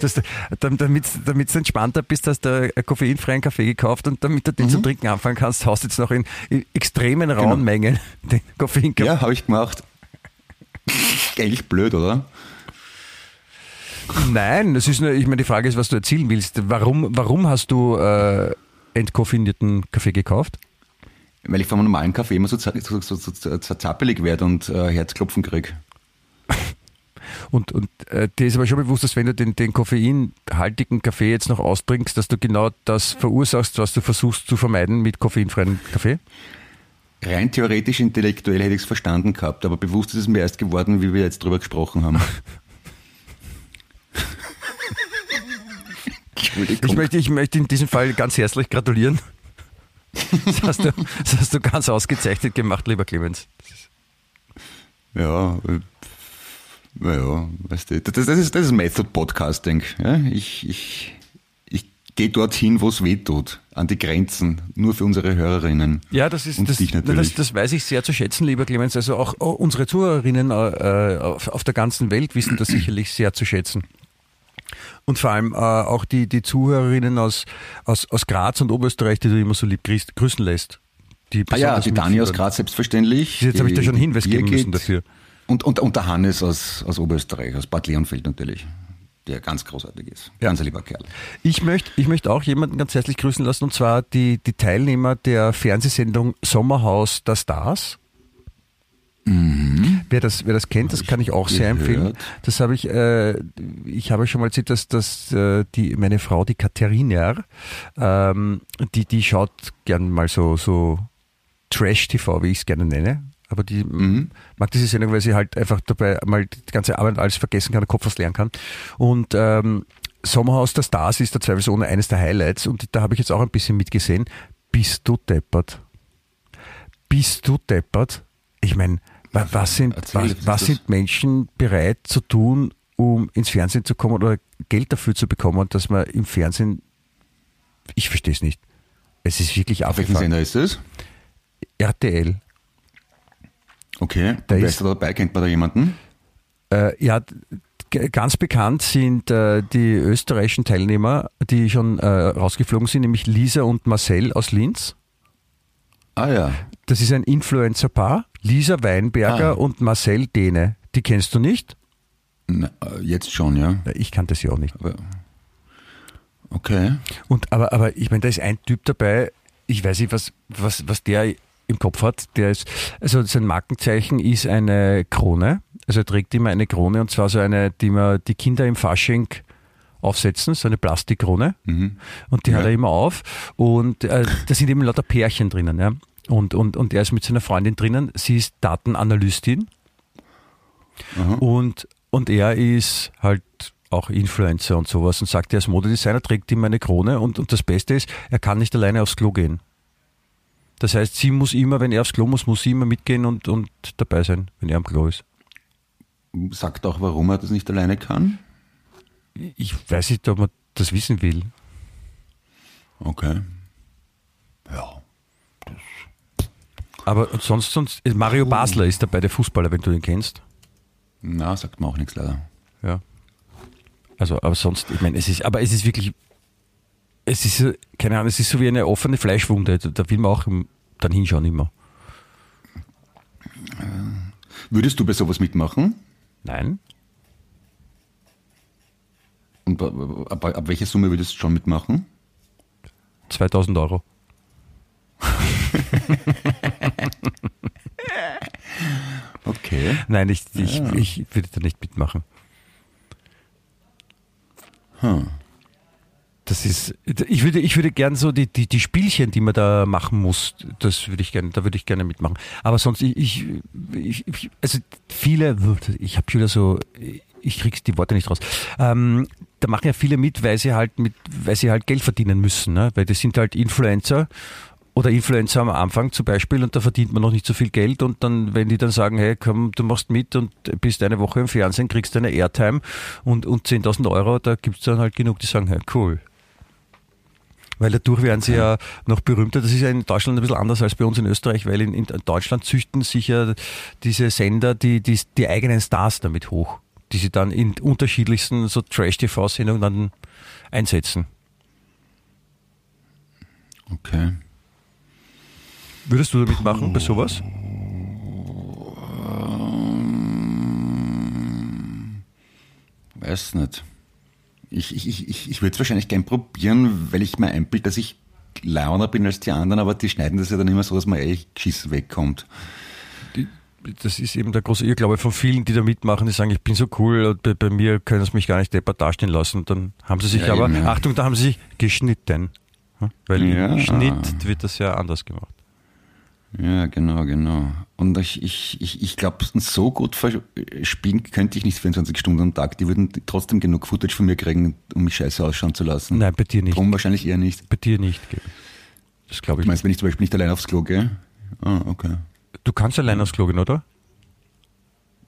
Das, damit du entspannter bist, hast du einen koffeinfreien Kaffee gekauft und damit du den Mhm. zu trinken anfangen kannst, haust du jetzt noch in, in extremen rauen Genau. Mengen den Koffeinkaffee. Ja, habe ich gemacht. Eigentlich blöd, oder? Nein, das ist nur, ich meine, die Frage ist, was du erzielen willst. Warum, warum hast du äh, entkoffinierten Kaffee gekauft? Weil ich vom normalen Kaffee immer so, so, so, so, zappelig werde und äh, Herzklopfen krieg. Und, und äh, dir ist aber schon bewusst, dass wenn du den, den koffeinhaltigen Kaffee jetzt noch austrinkst, dass du genau das verursachst, was du versuchst zu vermeiden mit koffeinfreien Kaffee? Rein theoretisch, intellektuell hätte ich es verstanden gehabt, aber bewusst ist es mir erst geworden, wie wir jetzt drüber gesprochen haben. Entschuldigung. Ich möchte, ich möchte in diesem Fall ganz herzlich gratulieren. Das hast du, das hast du ganz ausgezeichnet gemacht, lieber Clemens. ja, äh, naja, weißt du, das, das ist, das ist Method Podcasting. Ja? Ich, ich, ich gehe dorthin, wo es weh tut, an die Grenzen, nur für unsere Hörerinnen. Ja, das ist Und das, das, das weiß ich sehr zu schätzen, lieber Clemens. Also auch oh, unsere Zuhörerinnen äh, auf, auf der ganzen Welt wissen das sicherlich sehr zu schätzen. Und vor allem äh, auch die, die Zuhörerinnen aus, aus, aus Graz und Oberösterreich, die du immer so lieb grüß- grüßen lässt. Die Ah ja, die Dani aus. Graz selbstverständlich. Jetzt habe ich da schon Hinweis geben müssen dafür. Und, und, und der Hannes aus, aus Oberösterreich, aus Bad Leonfeld natürlich, der ganz großartig ist. Ganz ein lieber Kerl. Ich möchte ich möchte auch jemanden ganz herzlich grüßen lassen, und zwar die, die Teilnehmer der Fernsehsendung Sommerhaus der Stars. Wer das, wer das kennt, das kann ich auch sehr gehört. empfehlen. Das habe ich, äh, ich habe schon mal erzählt, dass, dass äh, die, meine Frau, die Katharina, ähm, die, die schaut gern mal so, so Trash-TV, wie ich es gerne nenne. Aber die Mhm. mag diese Sendung, weil sie halt einfach dabei mal die ganze Arbeit alles vergessen kann, den Kopf was lernen kann. Und ähm, Sommerhaus der Stars ist da zweifelsohne eines der Highlights und da habe ich jetzt auch ein bisschen mitgesehen. Bist du deppert? bist du deppert? Ich meine, was sind, was, was das? sind Menschen bereit zu tun, um ins Fernsehen zu kommen oder Geld dafür zu bekommen, dass man im Fernsehen, ich verstehe es nicht. Es ist wirklich abgefahren. Sender ist es? RTL. Okay. Da Wer ist- ist da dabei? Kennt man da jemanden? Äh, ja, ganz bekannt sind äh, die österreichischen Teilnehmer, die schon äh, rausgeflogen sind, nämlich Lisa und Marcel aus Linz. Ah ja. Das ist ein Influencer-Paar, Lisa Weinberger Ah. und Marcel Dehne. Die kennst du nicht? Na, äh, jetzt schon, ja. Ja, Ich kannte sie auch nicht. Aber, okay. Und aber, aber ich meine, da ist ein Typ dabei, ich weiß nicht, was, was, was der im Kopf hat. Der ist, also sein Markenzeichen ist eine Krone. Also er trägt immer eine Krone und zwar so eine, die man die Kinder im Fasching aufsetzen, so eine Plastikkrone. Mhm. Und die Ja. hat er immer auf. Und äh, da sind eben lauter Pärchen drinnen. Ja? Und, und, und er ist mit seiner Freundin drinnen. Sie ist Datenanalystin. Aha. Und, und er ist halt auch Influencer und sowas und sagt, er ist Modedesigner, trägt ihm eine Krone und, und das Beste ist, er kann nicht alleine aufs Klo gehen. Das heißt, sie muss immer, wenn er aufs Klo muss, muss sie immer mitgehen und, und dabei sein, wenn er am Klo ist. Sagt auch, warum er das nicht alleine kann? Ich weiß nicht, ob man das wissen will. Okay. Ja. Aber sonst, sonst, Mario Basler ist dabei, der Fußballer, wenn du ihn kennst. Na, sagt mir auch nichts leider. Ja. Also, aber sonst, ich meine, es ist, aber es ist wirklich, es ist, keine Ahnung, es ist so wie eine offene Fleischwunde. Da will man auch dann hinschauen immer. Würdest du bei sowas mitmachen? Nein? Und ab, ab, ab welcher Summe würdest du schon mitmachen? 2000 Euro. Okay. Nein, ich, ich, Ja. ich würde da nicht mitmachen. Hm. Das ist, ich würde, ich würde gern so die, die, die Spielchen, die man da machen muss, das würde ich gerne, da würde ich gerne mitmachen. Aber sonst, ich, ich, ich also viele, ich habe wieder so, ich krieg's die Worte nicht raus. Ähm, da machen ja viele mit, weil sie halt mit, weil sie halt Geld verdienen müssen, ne? weil das sind halt Influencer oder Influencer am Anfang zum Beispiel und da verdient man noch nicht so viel Geld und dann, wenn die dann sagen, hey, komm, du machst mit und bist eine Woche im Fernsehen, kriegst eine Airtime und, und 10.000 Euro, da gibt's dann halt genug, die sagen, hey, cool. Weil dadurch werden sie ja noch berühmter. Das ist ja in Deutschland ein bisschen anders als bei uns in Österreich, weil in, in Deutschland züchten sich ja diese Sender die, die, die eigenen Stars damit hoch, die sie dann in unterschiedlichsten so Trash-TV-Sendungen dann einsetzen. Okay. Würdest du damit machen bei sowas? Weiß nicht. Ich, ich, ich, ich, würde es wahrscheinlich gern probieren, weil ich mir einbild, dass ich launer bin als die anderen, aber die schneiden das ja dann immer so, dass man echt geschissen wegkommt. Das ist eben der große Irrglaube von vielen, die da mitmachen, die sagen, ich bin so cool, und bei, bei mir können sie mich gar nicht deppert dastehen lassen. Dann haben sie sich Ja, aber, eben, ja. Achtung, da haben sie sich geschnitten. Hm? Weil Ja. im Schnitt wird das ja anders gemacht. Ja, genau, genau. Und ich, ich, ich, ich glaube, so gut spielen könnte ich nicht 24 Stunden am Tag. Die würden trotzdem genug Footage von mir kriegen, um mich scheiße ausschauen zu lassen. Nein, bei dir nicht. Drum wahrscheinlich eher nicht. Bei dir nicht. Das glaube Du ich nicht. meinst, wenn ich zum Beispiel nicht allein aufs Klo gehe? Ah, okay. Du kannst alleine aufs Klo gehen, oder?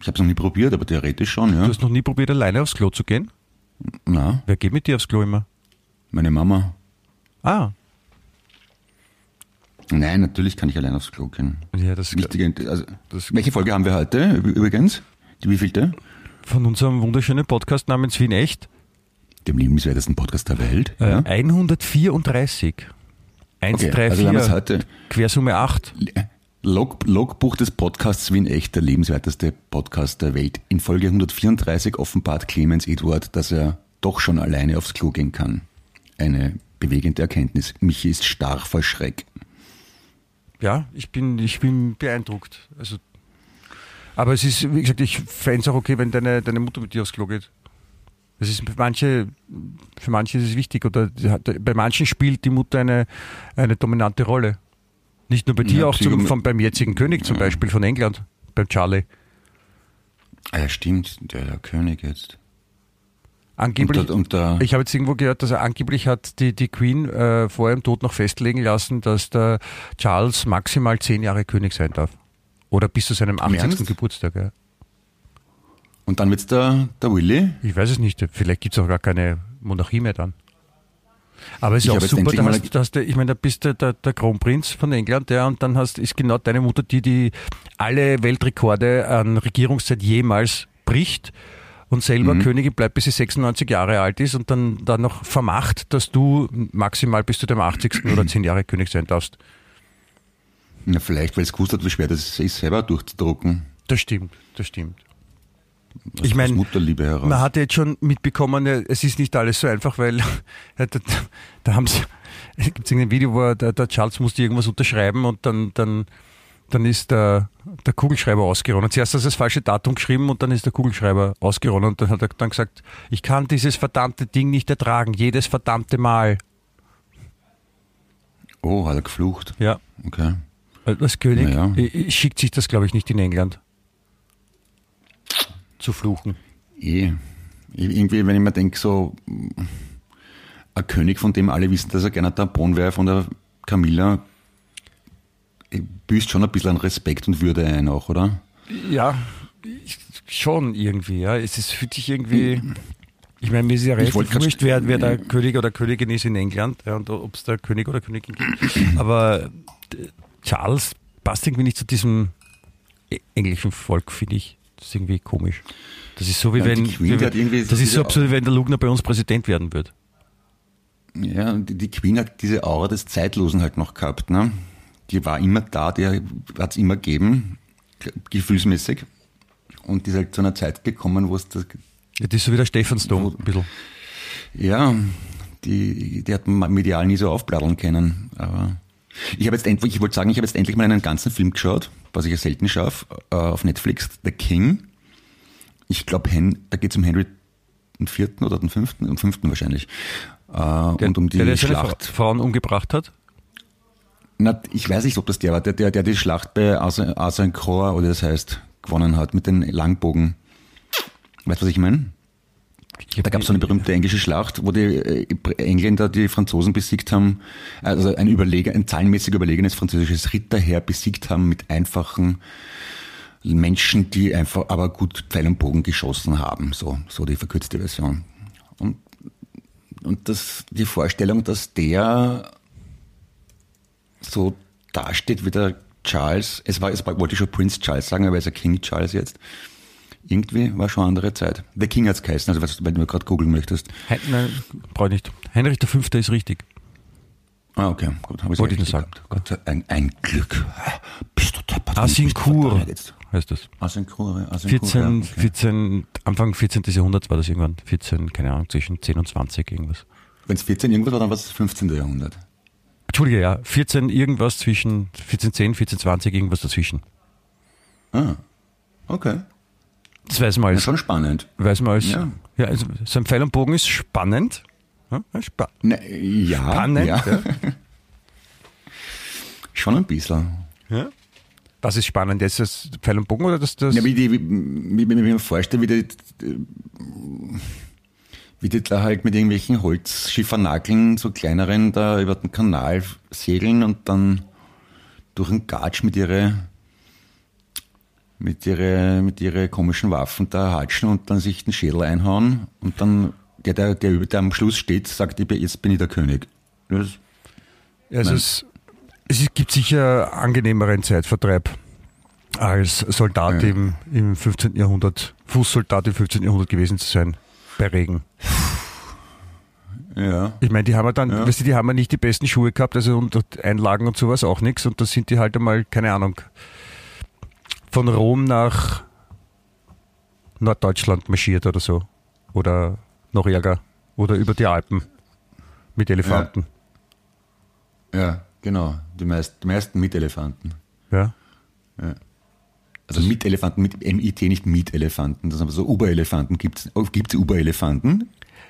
Ich habe es noch nie probiert, aber theoretisch schon, ja. Du hast noch nie probiert, alleine aufs Klo zu gehen? Na, Wer geht mit dir aufs Klo immer? meine Mama. Ah, Nein, natürlich kann ich allein aufs Klo gehen. ja, das Wichtige, also, das- welche Folge haben wir heute üb- übrigens? Die wievielte? von unserem wunderschönen Podcast namens Wien Echt. Dem liebenswertesten Podcast der Welt. Äh, ja? 134. 1, Okay, 3, also wir haben 4. jetzt heute Quersumme 8. Log, Logbuch des Podcasts Wien Echt, der lebenswerteste Podcast der Welt. In Folge 134 offenbart Clemens Eduard, dass er doch schon alleine aufs Klo gehen kann. Eine bewegende Erkenntnis. Michi ist starr vor Schreck. Ja, ich bin, ich bin beeindruckt. Also, aber es ist, wie gesagt, ich fände es auch okay, wenn deine, deine Mutter mit dir aufs Klo geht. Das ist für manche, für manche ist es wichtig oder bei manchen spielt die Mutter eine, eine dominante Rolle. Nicht nur bei dir, Ja, auch zum, vom, beim jetzigen König zum Ja. Beispiel von England, beim Charlie. Ah ja, stimmt, der, der König jetzt. Angeblich, Und der- und ich habe jetzt irgendwo gehört, dass er angeblich hat die, die Queen äh, vor ihrem Tod noch festlegen lassen, dass der Charles maximal zehn Jahre König sein darf. Oder bis zu seinem 80. Ernst? Geburtstag. Ja. Und dann wird's der, der Willy. Ich weiß es nicht. Vielleicht gibt es auch gar keine Monarchie mehr dann. Aber es ist Ich auch super, da hast, da hast du, ich meine, da bist du der, der Kronprinz von England, ja, und dann hast, ist genau deine Mutter, die, die alle Weltrekorde an Regierungszeit jemals bricht und selber Mhm. Königin bleibt, bis sie 96 Jahre alt ist und dann, dann noch vermacht, dass du maximal bis zu dem 80. oder 10 Jahre König sein darfst. Na, vielleicht, weil es gewusst hat, wie schwer das ist, selber durchzudrucken. Das stimmt, das stimmt. Aus- Ich meine, aus Mutterliebe heraus. Man hat jetzt schon mitbekommen, es ist nicht alles so einfach, weil da, da haben sie, gibt es irgendein Video, wo er- der, der Charles musste irgendwas unterschreiben und dann, dann, dann ist der, der Kugelschreiber ausgeronnen. Zuerst hat er das falsche Datum geschrieben und dann ist der Kugelschreiber ausgeronnen und dann hat er dann gesagt, ich kann dieses verdammte Ding nicht ertragen, jedes verdammte Mal. oh, hat er geflucht. Ja. Okay. Als König ja. schickt sich das, glaube ich, nicht in England. Zu fluchen. Eh. Irgendwie, wenn ich mir denke, so ein König, von dem alle wissen, dass er gerne der Tampon wäre, von der Camilla, büßt schon ein bisschen an Respekt und Würde ein auch, oder? Ja, ich- schon irgendwie, ja. Es ist, fühlt sich irgendwie. Ich meine, mir ist ja recht wurscht, wer, wer der König oder Königin ist in England ja, und ob es da König oder Königin gibt. Aber äh, Charles passt irgendwie nicht zu diesem e- englischen Volk, finde ich. Das ist irgendwie komisch. Das ist so wie Ja, wenn. wie, so das ist so, wie wenn der Lugner bei uns Präsident werden wird. Ja, und die, die Queen hat diese Aura des Zeitlosen halt noch gehabt, ne? Die war immer da, die hat es immer gegeben, ge- gefühlsmäßig. Und die ist halt zu einer Zeit gekommen, wo es das, Ja, Das ist so wie der Stephansdom, ein bisschen. ja, die, die hat man medial nie so aufbladeln können. Aber ich habe jetzt endlich, ich wollte sagen, ich habe jetzt endlich mal einen ganzen Film geschaut, was ich ja selten schaffe, äh, auf Netflix, The King. Ich glaube, da geht es um Henry den vierten oder den fünften, den fünften wahrscheinlich. Äh, Der, und um die der, der seine Schlacht. Fra- Frauen umgebracht hat. Na, ich weiß nicht, ob das der war, der, der, der die Schlacht bei Azincourt, oder das heißt, gewonnen hat, mit den Langbogen. Weißt du, was ich meine? Da gab es so eine berühmte englische Schlacht, wo die äh, Engländer die Franzosen besiegt haben, also ein, überlegen, ein zahlenmäßig überlegenes französisches Ritterheer besiegt haben mit einfachen Menschen, die einfach aber gut Pfeil und Bogen geschossen haben. So, so die verkürzte Version. Und, und das, die Vorstellung, dass der so dasteht wie der Charles, es war, es war, wollte ich schon Prince Charles sagen, aber er ist ja King Charles jetzt. Irgendwie war schon eine andere Zeit. The King hat's geheißen, also was, wenn du gerade googeln möchtest. Hein, nein, brauche ich nicht. Heinrich V. ist richtig. Ah, okay, gut, habe ich Wollte ich nur sagen. Gott, sei- ein, ein Glück. Bist du deppert? Asincourt heißt das. Asincourt, Asincourt, 14, ja, okay. 14, Anfang 14. Jahrhundert war das irgendwann. 14, keine Ahnung, zwischen 10 und 20 irgendwas. Wenn es 14 irgendwas war, dann war es 15. Jahrhundert. Entschuldige, ja, 14 irgendwas zwischen 1410, 1420, irgendwas dazwischen. Ah, okay. Das weiß man als, schon spannend. weiß man als, ja. Ja. also so ein Pfeil und Bogen ist spannend. Ja, spa Ne, ja, spannend. ja. Ja. Schon ein bisschen. Ja. Was ist spannend? Ist das Pfeil und Bogen oder das, das Ja, wie, die, wie, wie, wie, wie ich mir vorstelle, wie die, wie die da halt mit irgendwelchen Holzschiffernageln, so kleineren, da über den Kanal segeln und dann durch den Gatsch mit ihre, mit ihre, mit ihre komischen Waffen da hatschen und dann sich den Schädel einhauen und dann der, der, der, der am Schluss steht, sagt, jetzt bin ich der König. Das, Also Nein. es, es gibt sicher angenehmeren Zeitvertreib als Soldat Ja. im, im 15. Jahrhundert, Fußsoldat im 15. Jahrhundert gewesen zu sein, bei Regen. ja. Ich meine, die haben ja dann, Ja. weißt du, die haben ja nicht die besten Schuhe gehabt, also und Einlagen und sowas auch nichts und da sind die halt einmal, keine Ahnung, von Rom nach Norddeutschland marschiert oder so. Oder noch ärger. Oder über die Alpen mit Elefanten. Ja, genau. Die meisten, die meisten mit Elefanten. Ja. Also mit Elefanten, mit MIT, nicht mit Elefanten. Das sind aber so Uber-Elefanten. Gibt es Uber-Elefanten?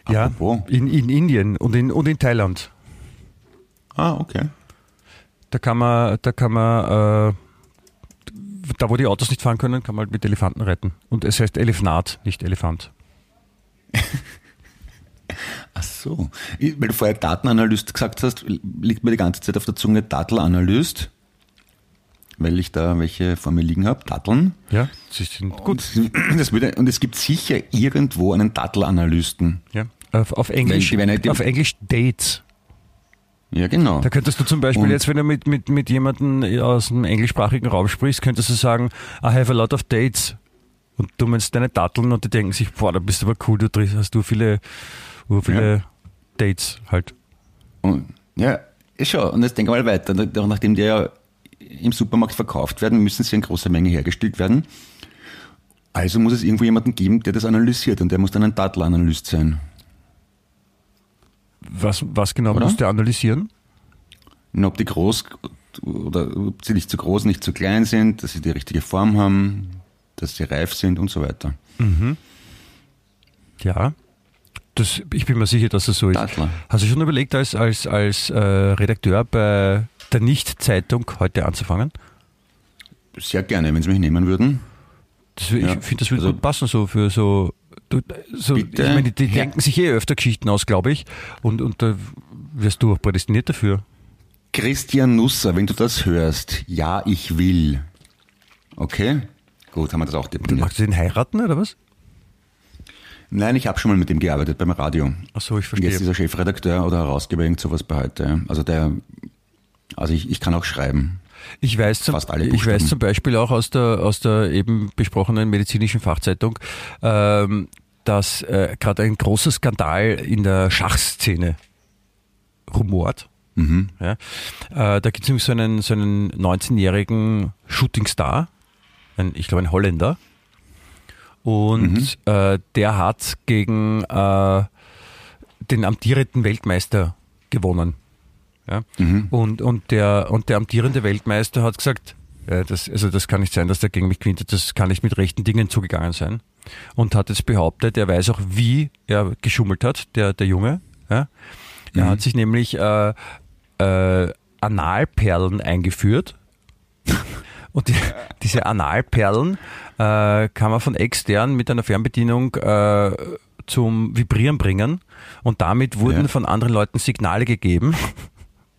Ja, Apropos. in, in Indien und in, und in Thailand. Ah, okay. Da kann man, da kann man, äh, da wo die Autos nicht fahren können, kann man halt mit Elefanten reiten. Und es heißt Elefnat, nicht Elefant. so. Ich- Weil du vorher Datenanalyst gesagt hast, liegt mir die ganze Zeit auf der Zunge Datenanalyst, weil ich da welche vor mir liegen habe, Datteln. Ja, sie sind gut. Und, das würde, und es gibt sicher irgendwo einen Dattelanalysten. Ja. Auf, auf Englisch, Wenn- wenn auf Englisch Dates. Ja, genau. Da könntest du zum Beispiel Und- jetzt, wenn du mit, mit, mit jemandem aus dem englischsprachigen Raum sprichst, könntest du sagen, I have a lot of dates. Und du meinst deine Datteln und die denken sich, boah, da bist du aber cool, du hast du viele, viele Dates halt. Und, ja, ist schon. Und jetzt denk mal weiter. Nach- Nachdem die ja im Supermarkt verkauft werden, müssen sie in großer Menge hergestellt werden. Also muss es irgendwo jemanden geben, der das analysiert und der muss dann ein Datenanalyst sein. Was, was genau Oder? musst du analysieren? Und ob die groß oder ob sie nicht zu groß, nicht zu klein sind, dass sie die richtige Form haben, dass sie reif sind und so weiter. Ja. Das, ich bin mir sicher, dass es so ist. Dattler. Hast du schon überlegt, als, als, als äh, Redakteur bei der Nicht-Zeitung heute anzufangen? Sehr gerne, wenn sie mich nehmen würden. Das, ich Ja. finde, das würde Also- gut passen, so für so. So Bitte? ich meine, die Ja. denken sich eh öfter Geschichten aus, glaube ich. Und, und da wirst du auch prädestiniert dafür. Christian Nusser, wenn du das hörst, ja, ich will. Okay? Gut, haben wir das auch definiert. Magst du den heiraten oder was? Nein, ich habe schon mal mit ihm gearbeitet beim Radio. Achso, ich Und verstehe. Jetzt ist er Chefredakteur oder Herausgeber, irgend sowas bei heute. Also der, also ich, ich kann auch schreiben. Ich weiß, zum, ich weiß zum Beispiel auch aus der, aus der eben besprochenen medizinischen Fachzeitung, ähm, dass äh, gerade ein großer Skandal in der Schachszene rumort. Mhm. Ja. Äh, da gibt es nämlich so einen, so einen 19-jährigen Shootingstar, ein, ich glaube ein Holländer. Und äh, der hat gegen äh, den amtierenden Weltmeister gewonnen. Ja? Und, und, der, und der amtierende Weltmeister hat gesagt, äh, das, also das kann nicht sein, dass der gegen mich gewinnt, das kann nicht mit rechten Dingen zugegangen sein. Und hat jetzt behauptet, er weiß auch, wie er geschummelt hat, der, der Junge. Ja? Er hat sich nämlich äh, äh, Analperlen eingeführt. Und die, diese Analperlen äh, kann man von extern mit einer Fernbedienung äh, zum Vibrieren bringen. Und damit wurden Ja. von anderen Leuten Signale gegeben.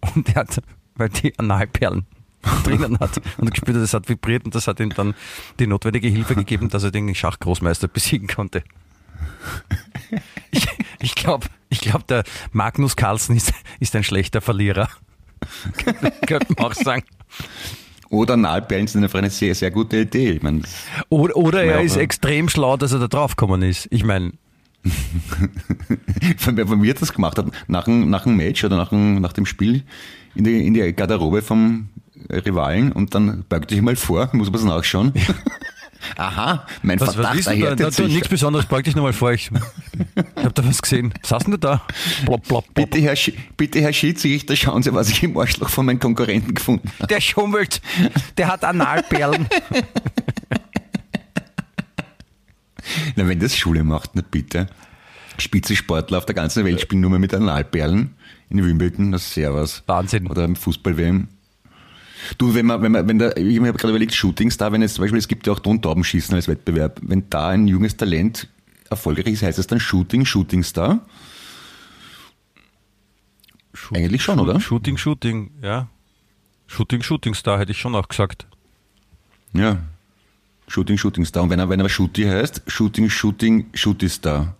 Und er hat, weil die Analperlen drinnen hat und gespürt hat, es hat vibriert und das hat ihm dann die notwendige Hilfe gegeben, dass er den Schachgroßmeister besiegen konnte. Ich, ich glaube, ich glaub, der Magnus Carlsen ist, ist ein schlechter Verlierer. Könnte man auch sagen. Oder Nahlperlen sind einfach eine sehr, sehr gute Idee. Ich meine, Oder, oder er ist extrem schlau, dass er da draufgekommen ist. Ich meine, von von mir das gemacht hat, nach dem, nach dem Match oder nach dem, nach dem Spiel in die, in die Garderobe vom Rivalen und dann beugt sich mal vor, muss man es nachschauen. Aha, mein was, was Verdacht willst du da? Na, erhärtet sich. nichts Besonderes, beug dich nochmal vor. Ich, ich habe da was gesehen. Saß denn du da? Plopp, plopp, plopp. Bitte Herr, bitte, Herr Schiedsrichter, schauen Sie, was ich im Arschloch von meinen Konkurrenten gefunden habe. Der schummelt. Der hat Analperlen. Na, wenn das Schule macht, na bitte. Spitzensportler auf der ganzen Welt spielen nur mehr mit Analperlen. In Wimbledon, das ist sehr was. Wahnsinn. Oder im Fußball-WM. Du, wenn man, wenn man, wenn da, ich habe gerade überlegt, Shootings da, wenn jetzt zum Beispiel, es gibt ja auch Tontaubenschießen als Wettbewerb. Wenn da ein junges Talent erfolgreich ist, heißt es dann Shooting, Shootingstar? Eigentlich schon, oder? Shooting, Shooting, ja. Shooting, Shooting Star hätte ich schon auch gesagt. Ja. Shooting, Shootingstar. Und wenn er, wenn er Shooty heißt, Shooting, Shooting, Shooty-Star.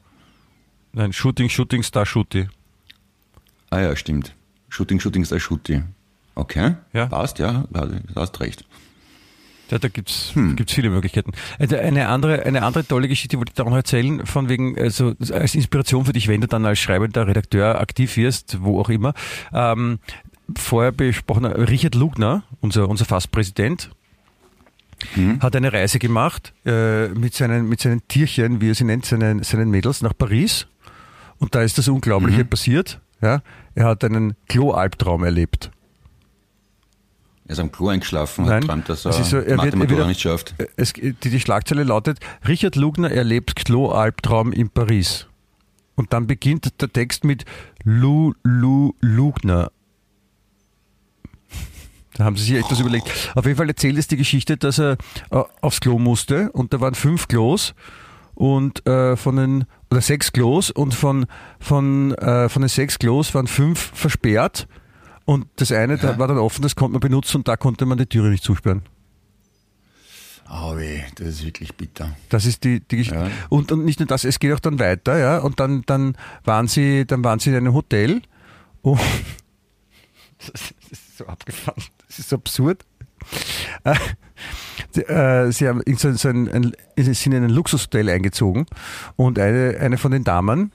Nein, Shooting, Shooting Star, Shooty. Ah ja, stimmt. Shooting, Shootingstar, Shooty. Okay. Ja. Passt, ja, du hast recht. Ja, da gibt's Hm. gibt's viele Möglichkeiten. Also Eine andere, eine andere tolle Geschichte wollte ich da noch erzählen, von wegen, also als Inspiration für dich, wenn du dann als schreibender Redakteur aktiv wirst, wo auch immer. Ähm, vorher besprochener Richard Lugner, unser, unser Fastpräsident, Hm? hat eine Reise gemacht äh, mit, seinen, mit seinen Tierchen, wie er sie nennt, seinen, seinen Mädels nach Paris. Und da ist das Unglaubliche Mhm. passiert. Ja? Er hat einen Klo-Albtraum erlebt. Er ist am Klo eingeschlafen, Nein, hat geträumt, dass er, so, er wird- Mathe er wird- nicht schafft. Es, die, die Schlagzeile lautet, Richard Lugner erlebt Klo-Albtraum in Paris. Und dann beginnt der Text mit Lu, Lu, Lugner. Da haben sie sich etwas überlegt. Auf jeden Fall erzählt es die Geschichte, dass er äh, aufs Klo musste und da waren fünf Klos und äh, von den oder sechs Klos und von von äh, von den sechs Klos waren fünf versperrt und das eine da war dann offen, das konnte man benutzen und da konnte man die Türe nicht zusperren. Oh weh, das ist wirklich bitter. Das ist die, die Geschichte. Ja. Und, und nicht nur das, es geht auch dann weiter, ja. Und dann, dann waren sie, dann waren sie in einem Hotel. Und das ist so abgefahren. Das ist absurd. Äh, sie, äh, sie haben in so, so ein, ein, sind in ein Luxushotel eingezogen und eine, eine von den Damen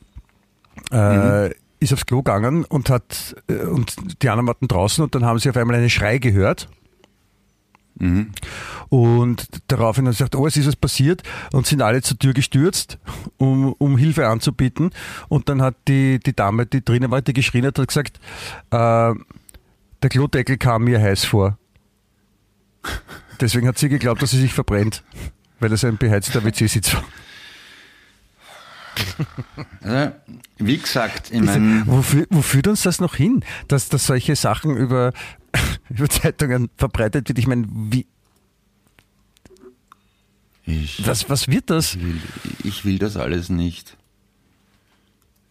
äh, ist aufs Klo gegangen und hat äh, und die anderen warten draußen und dann haben sie auf einmal einen Schrei gehört. Und daraufhin haben sie gesagt, oh, es ist was passiert und sind alle zur Tür gestürzt, um, um Hilfe anzubieten. Und dann hat die, die Dame, die drinnen war, die geschrien hat, hat gesagt, äh, der Klodeckel kam mir heiß vor. Deswegen hat sie geglaubt, dass sie sich verbrennt, weil das ein beheizter WC-Sitz war. Also, wie gesagt, ich meine, Wofür, wo führt uns das noch hin, dass, dass solche Sachen über, über Zeitungen verbreitet wird? Ich meine, wie, ich, was, was wird das? ich, will, ich will das alles nicht.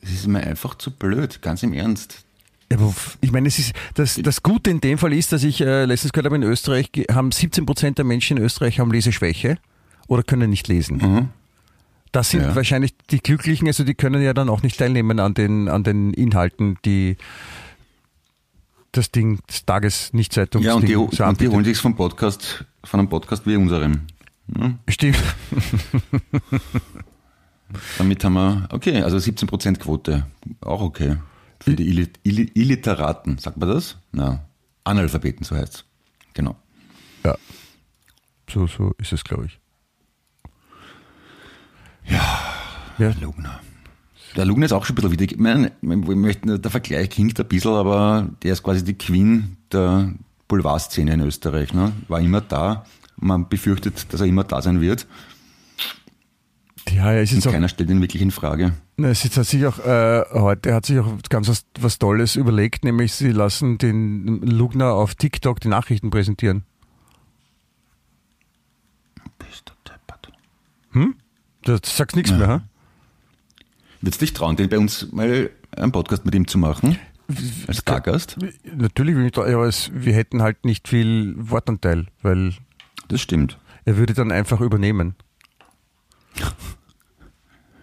Es ist mir einfach zu blöd, ganz im Ernst. Ich meine, es ist, das, das Gute in dem Fall ist, dass ich äh, letztens gehört habe, in Österreich haben 17 Prozent der Menschen in Österreich haben Leseschwäche oder können nicht lesen. Mhm. Das sind Ja. wahrscheinlich die Glücklichen, also die können ja dann auch nicht teilnehmen an den, an den Inhalten, die das Ding, das Tages-Nicht-Zeitungsding Ja, und die, so und die holen sich's vom Podcast, von einem Podcast wie unserem. Ja, Stimmt. damit haben wir, okay, also 17% Quote, auch okay. Für die Illi- Illi- Illiteraten, sagt man das? Na, Analphabeten, so heißt's. Genau. Ja. So, so ist es, glaube ich. Ja, Ja. Lugner. Der Lugner ist auch schon ein bisschen wieder, ich meine, wir möchten, der Vergleich hinkt ein bisschen, aber der ist quasi die Queen der Boulevardszene in Österreich. Ne? War immer da. Man befürchtet, dass er immer da sein wird. Ja, er ist Und auch keiner stellt ihn wirklich in Frage. Na, Es hat sich auch, äh, heute hat sich auch ganz was, was Tolles überlegt, nämlich sie lassen den Lugner auf TikTok die Nachrichten präsentieren. Bist du deppert. Hm? Du sagst nichts Ja. mehr, ha? Würdest dich trauen, den bei uns mal einen Podcast mit ihm zu machen? Als Stargast? Natürlich, will ich da- aber es, wir hätten halt nicht viel Wortanteil, weil Das stimmt. er würde dann einfach übernehmen.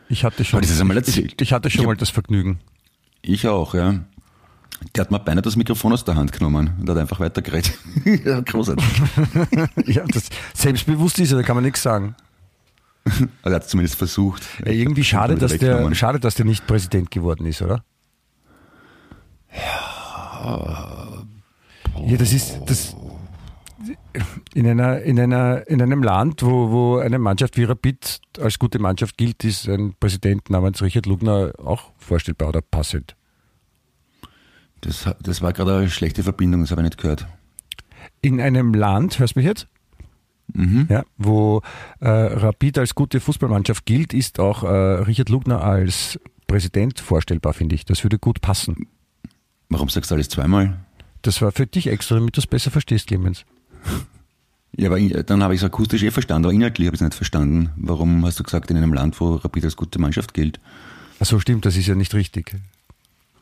Ich hatte schon, das einmal ich, erzählt. ich hatte schon Ich mal das Vergnügen. Ich auch, ja. Der hat mir beinahe das Mikrofon aus der Hand genommen und hat einfach weitergeredet. ja, großartig. ja, das, selbstbewusst ist er, da kann man nichts sagen. Also er hat es zumindest versucht. Ja, irgendwie schade dass, der, schade, dass der nicht Präsident geworden ist, oder? Ja, das ist das in einer in einer in einem Land, wo, wo eine Mannschaft wie Rapid als gute Mannschaft gilt, ist ein Präsident namens Richard Lugner auch vorstellbar oder passend. Das, das war gerade eine schlechte Verbindung, das habe ich nicht gehört. In einem Land, hörst du mich jetzt? Mhm. Ja, wo äh, Rapid als gute Fußballmannschaft gilt, ist auch äh, Richard Lugner als Präsident vorstellbar, finde ich. Das würde gut passen. Warum sagst du alles zweimal? Das war für dich extra, damit du es besser verstehst, Clemens. Ja, aber dann habe ich es akustisch eh verstanden, aber inhaltlich habe ich es nicht verstanden. Warum hast du gesagt, in einem Land, wo Rapid als gute Mannschaft gilt? Ach so, stimmt, das ist ja nicht richtig.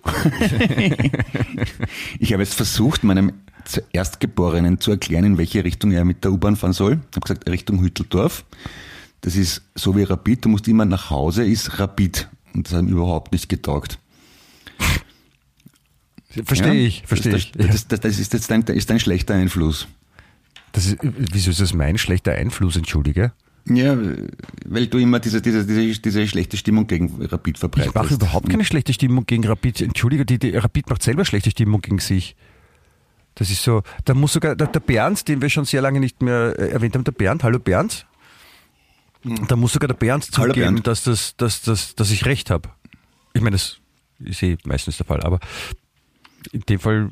Ich habe jetzt versucht, meinem Erstgeborenen zu erklären, in welche Richtung er mit der U-Bahn fahren soll. Ich habe gesagt, Richtung Hütteldorf. Das ist so wie Rapid, du musst immer nach Hause, ist Rapid. Und das hat ihm überhaupt nicht getaugt. Verstehe Ja? ich, verstehe ich. Das, das, das, ist jetzt ein, ist ein schlechter Einfluss. Das ist, wieso ist das mein schlechter Einfluss, entschuldige? Ja, weil du immer diese, diese, diese, diese schlechte Stimmung gegen Rapid verbreitest. Ich mache überhaupt keine schlechte Stimmung gegen Rapid. Entschuldige, die, die Rapid macht selber schlechte Stimmung gegen sich. Das ist so, da muss sogar der, der Bernd, den wir schon sehr lange nicht mehr äh, erwähnt haben, der Bernd, hallo Bernd, da muss sogar der Bernd zugeben, Bernd. dass, das, dass, dass, dass ich recht habe. Ich meine, das ist eh meistens der Fall, aber in dem Fall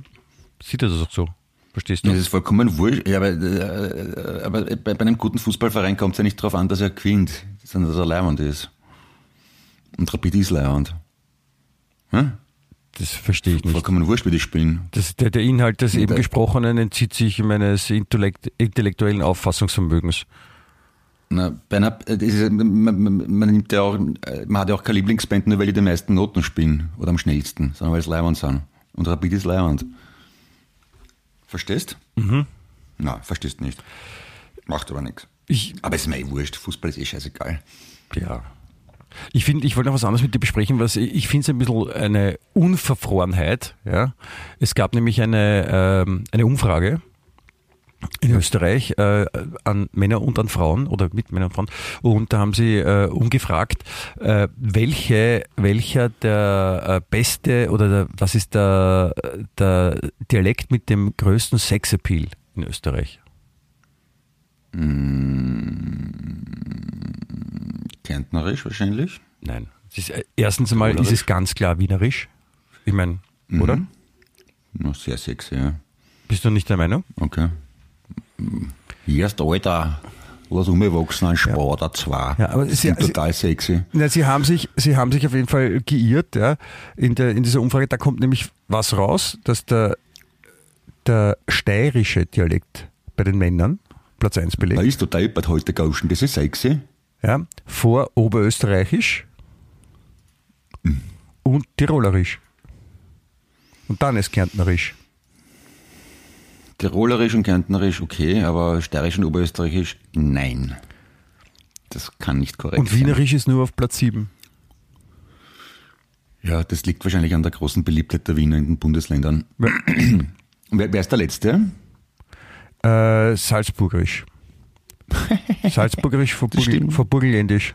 sieht er das auch so. Verstehst du? Das ist vollkommen wurscht. Ja, aber, äh, aber bei, bei einem guten Fußballverein kommt es ja nicht darauf an, dass er gewinnt, sondern dass er leihend ist. Und Rapid ist leihend. Hm? Das verstehe ich nicht. Vollkommen wurscht, wie die spielen. Das, der, der Inhalt des eben der- Gesprochenen entzieht sich meines Intellekt, intellektuellen Auffassungsvermögens. Na, bei einer, das ist, man, man, man nimmt ja auch, man hat ja auch keine Lieblingsband, nur weil die die meisten Noten spielen oder am schnellsten, sondern weil es Leihwand sind. Und Rapid ist Leihwand. Verstehst? Mhm. Na, verstehst nicht. Macht aber nichts. Ich, Aber ist mir eh wurscht. Fußball ist eh scheißegal. ja. Ich finde, ich wollte noch was anderes mit dir besprechen, was ich, ich finde es ein bisschen eine Unverfrorenheit. Ja. Es gab nämlich eine, ähm, eine Umfrage in Österreich äh, an Männer und an Frauen oder mit Männern und Frauen und da haben sie äh, umgefragt, äh, welche, welcher der äh, beste oder der, was ist der, der Dialekt mit dem größten Sexappeal in Österreich? Kärntnerisch wahrscheinlich. Nein. Ist, äh, erstens einmal ist es ganz klar wienerisch. Ich meine, oder? Na, sehr sexy, ja. Bist du nicht der Meinung? Okay. Erst Alter, lass umwachsen, ein Spader, zwei. Ja, aber sie- sind sie- total sexy. Na, sie haben sich, sie haben sich auf jeden Fall geirrt, ja. In der, in dieser Umfrage, da kommt nämlich was raus, dass der, der steirische Dialekt bei den Männern Platz 1 Da belegt, ist total deppert heute Gauschen, das ist sexy. ja. Vor Oberösterreichisch und Tirolerisch. Und dann ist Kärntnerisch. Tirolerisch und Kärntnerisch okay, aber Steirisch und Oberösterreichisch nein. Das kann nicht korrekt Und Wienerisch ist nur auf Platz 7. sein. Ja, das liegt wahrscheinlich an der großen Beliebtheit der Wiener in den Bundesländern. wer, wer ist der Letzte? Äh, Salzburgerisch. Salzburgerisch vor, stimmt. vor Burgenländisch.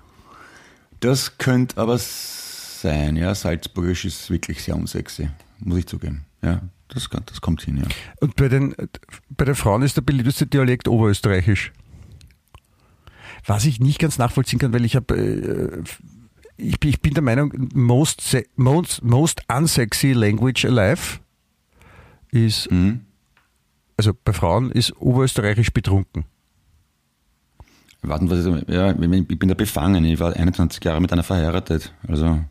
Das könnte aber sein, ja. Salzburgisch ist wirklich sehr unsexy, muss ich zugeben. Ja, das, das kommt hin, ja. Und bei den, bei den Frauen ist der beliebteste Dialekt Oberösterreichisch. Was ich nicht ganz nachvollziehen kann, weil ich habe, äh, ich, bin- ich bin der Meinung, most, most, most unsexy language alive ist, Mhm. also bei Frauen ist Oberösterreichisch betrunken. Warten, was ist, ja, ich bin da befangen. Ich war 21 Jahre mit einer verheiratet. Also,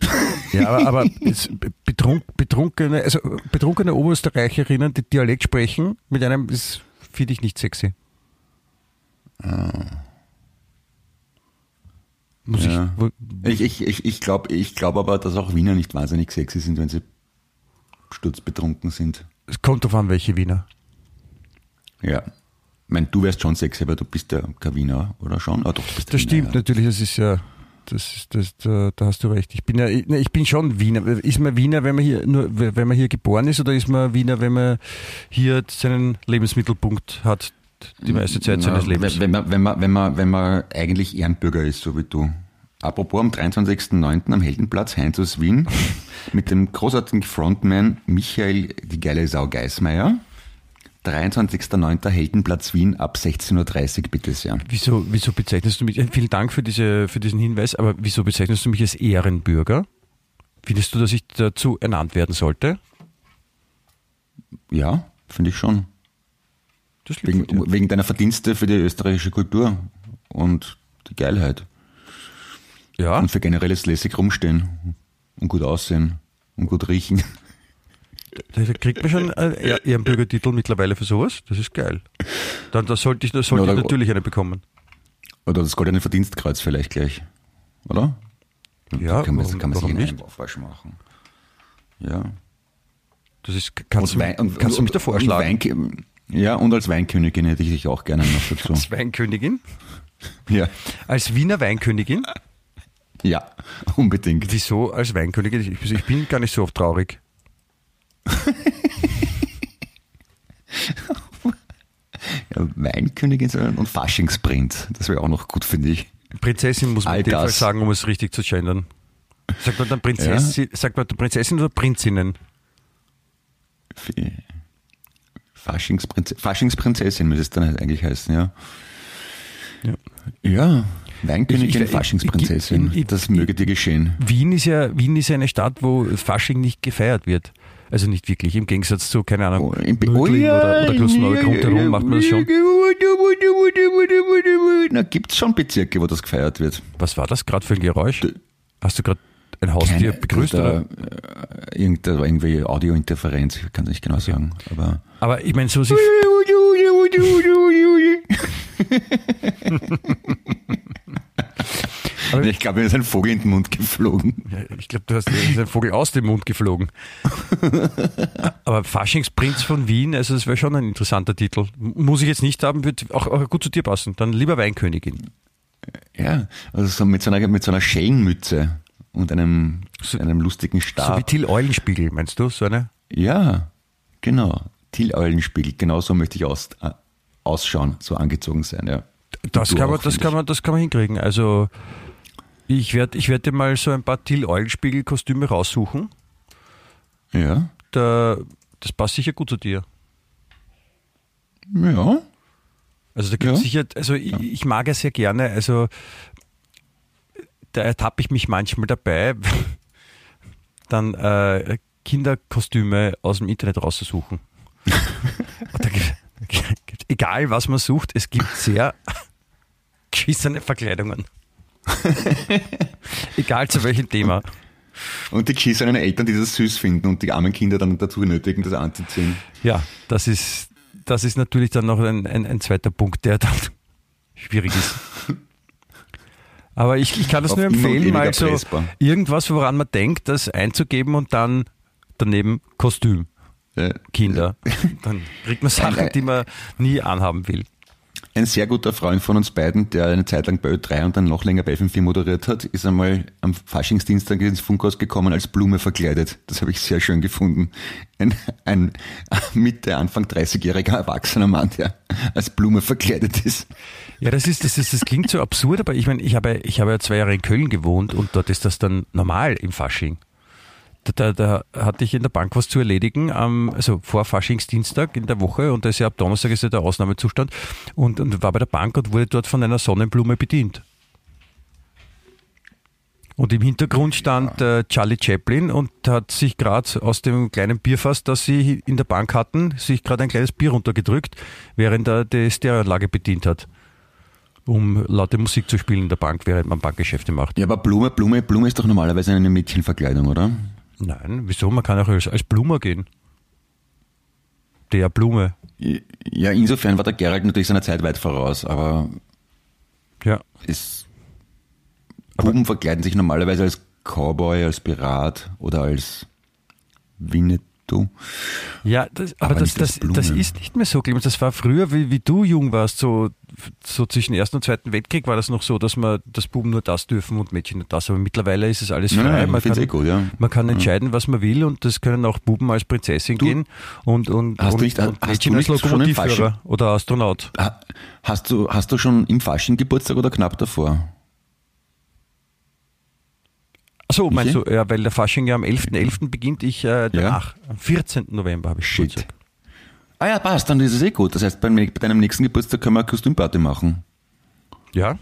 Ja, aber, aber betrunk, betrunkene, also betrunkene Oberösterreicherinnen, die Dialekt sprechen, mit einem, das finde ich nicht sexy. Muss Ja. ich, wo, ich, ich, ich, ich glaube ich glaub aber, dass auch Wiener nicht wahnsinnig sexy sind, wenn sie sturzbetrunken sind. es kommt drauf an, welche Wiener. Ja. Ich meine, du wärst schon sexy, aber du bist ja kein Wiener, oder schon? Ah, doch, du bist Das Wiener, stimmt ja. natürlich, das ist ja, das ist, das, da, da hast du recht. Ich bin ja, ich, ne, ich bin schon Wiener. Ist man Wiener, wenn man hier nur, wenn man hier geboren ist, oder ist man Wiener, wenn man hier seinen Lebensmittelpunkt hat, die meiste Zeit Na, seines Lebens? Wenn, wenn, man, wenn, man, wenn, man, wenn man eigentlich Ehrenbürger ist, so wie du. Apropos am 23.09. am Heldenplatz, Heinz aus Wien, mit dem großartigen Frontman Michael, die geile Sau Geismeier. 23.09. Heldenplatz Wien ab 16.30 Uhr, bitte sehr. Wieso, wieso bezeichnest du mich, äh, vielen Dank für, diese, für diesen Hinweis, aber wieso bezeichnest du mich als Ehrenbürger? Findest du, dass ich dazu ernannt werden sollte? Ja, finde ich schon. Das liegt Wegen, wegen deiner Verdienste für die österreichische Kultur und die Geilheit. Ja, Und für generelles lässig rumstehen und gut aussehen und gut riechen. Da kriegt man schon einen Ehr- Ehrenbürgertitel mittlerweile für sowas. Das ist geil. Dann da sollte ich, da sollte ich natürlich eine bekommen. Oder das goldene Verdienstkreuz vielleicht gleich. Oder? Ja, kann man, warum- kann man sich warum einen nicht? Einbaufwasch machen. Ja. Das ist, kannst, du, Wein- und- kannst du mich und- da vorschlagen? Und Weinke- ja, und als Weinkönigin hätte ich dich auch gerne noch dazu. Als Weinkönigin? Ja. Als Wiener Weinkönigin? ja, unbedingt. Wieso als Weinkönigin? Ich bin gar nicht so oft traurig. Ja, Weinkönigin und Faschingsprinz. Das wäre auch noch gut, finde ich. Prinzessin muss man All in dem Fall sagen, um es richtig zu gendern. Sagt man dann Prinzessin, sagt man Prinzessin oder Prinzinnen? Faschingsprinz Faschingsprinzessin müsste es dann eigentlich heißen, ja. Ja. Ja, Weinkönigin, ich- ich- Faschingsprinzessin. ich- ich- das möge dir geschehen. Wien ist ja Wien ist ja eine Stadt, wo Fasching nicht gefeiert wird. Also nicht wirklich, im Gegensatz zu, keine Ahnung, im Be- Mödling oder, oder Klosterneuburg rundherum macht man das schon. Na, gibt's schon Bezirke, wo das gefeiert wird. Was war das gerade für ein Geräusch? Hast du gerade ein Haustier begrüßt? Oder? äh, Irgend, da war irgendwie Audiointerferenz, ich kann es nicht genau sagen. Aber Aber ich meine, so sich, Vogel? Ich glaube, mir ist ein Vogel in den Mund geflogen. Ja, ich glaube, du hast dir ist ein Vogel aus dem Mund geflogen. Aber Faschingsprinz von Wien, also das wäre schon ein interessanter Titel. Muss ich jetzt nicht haben, wird auch, auch gut zu dir passen. Dann lieber Weinkönigin. Ja, also so mit so einer, mit so einer Schellenmütze und einem, So- einem lustigen So wie Stab. Till Eulenspiegel, meinst du? So eine? ja, genau. Till Eulenspiegel, genau so möchte ich aus, äh, ausschauen, so angezogen sein, ja. Das kann, man, das, kann man, das kann man hinkriegen. Also ich werde ich werd dir mal so ein paar Till Eulenspiegel-Kostüme raussuchen. Ja, Da, das passt sicher gut zu dir. ja. Also da gibt Ja. sicher, also ich, ich mag ja sehr gerne, also da ertappe ich mich manchmal dabei, dann äh, Kinderkostüme aus dem Internet rauszusuchen. Egal was man sucht, es gibt sehr geschissene Verkleidungen. egal zu welchem Thema. Und die geschissenen Eltern, die das süß finden und die armen Kinder dann dazu nötigen, das anzuziehen. Ja, das ist, das ist natürlich dann noch ein, ein, ein zweiter Punkt, der dann schwierig ist. Aber ich, ich kann das Auf nur empfehlen, mal so erpressbar. irgendwas, woran man denkt, das einzugeben und dann daneben Kostüm, Kinder. Dann kriegt man Sachen, die man nie anhaben will. Ein sehr guter Freund von uns beiden, der eine Zeit lang bei Ö3 und dann noch länger bei FM4 moderiert hat, ist einmal am Faschingsdienstag ins Funkhaus gekommen als Blume verkleidet. Das habe ich sehr schön gefunden. Ein, ein Mitte, Anfang 30-jähriger erwachsener Mann, der als Blume verkleidet ist. Ja, das ist, das ist, das klingt so absurd, aber ich meine, ich habe, ich habe ja zwei Jahre in Köln gewohnt und dort ist das dann normal im Fasching. Da, da, hatte ich in der Bank was zu erledigen, am, also vor Faschingsdienstag in der Woche und das ist ja ab Donnerstag ist ja der Ausnahmezustand und, und war bei der Bank und wurde dort von einer Sonnenblume bedient. Und im Hintergrund stand äh, Charlie Chaplin und hat sich gerade aus dem kleinen Bierfass, das sie in der Bank hatten, sich gerade ein kleines Bier runtergedrückt, während er die Stereoanlage bedient hat um laute Musik zu spielen in der Bank, während man Bankgeschäfte macht. Ja, aber Blume, Blume, Blume ist doch normalerweise eine Mädchenverkleidung, oder? Nein, wieso? Man kann auch als, als Blumer gehen. Der Blume. Ja, insofern war der Gerald natürlich seiner Zeit weit voraus, aber Ja. es, Buben verkleiden sich normalerweise als Cowboy, als Pirat oder als Winnetou. Ja, das, aber, Aber das, als das, das ist nicht mehr so, Clemens. Das war früher, wie, wie du jung warst, so, so zwischen Ersten und Zweiten Weltkrieg war das noch so, dass man das Buben nur das dürfen und Mädchen nur das. Aber mittlerweile ist es alles frei. Nein, man kann, eh gut, ja. man kann entscheiden, was man will und das können auch Buben als Prinzessin Du- gehen und, und, Hast du und, nicht- und hast Mädchen du als nicht im Lokomotivführer oder Astronaut. Ha- Hast du, hast du schon im Fasching Geburtstag oder knapp davor? Achso, meinst Michi? du, ja, weil der Fasching ja am 11.11. beginnt, ich äh, danach. Am 14. November habe ich Shit. Geburtstag. Ah ja, passt, dann ist es eh gut. Das heißt, bei, bei deinem nächsten Geburtstag können wir eine Kostümparty machen. Ja?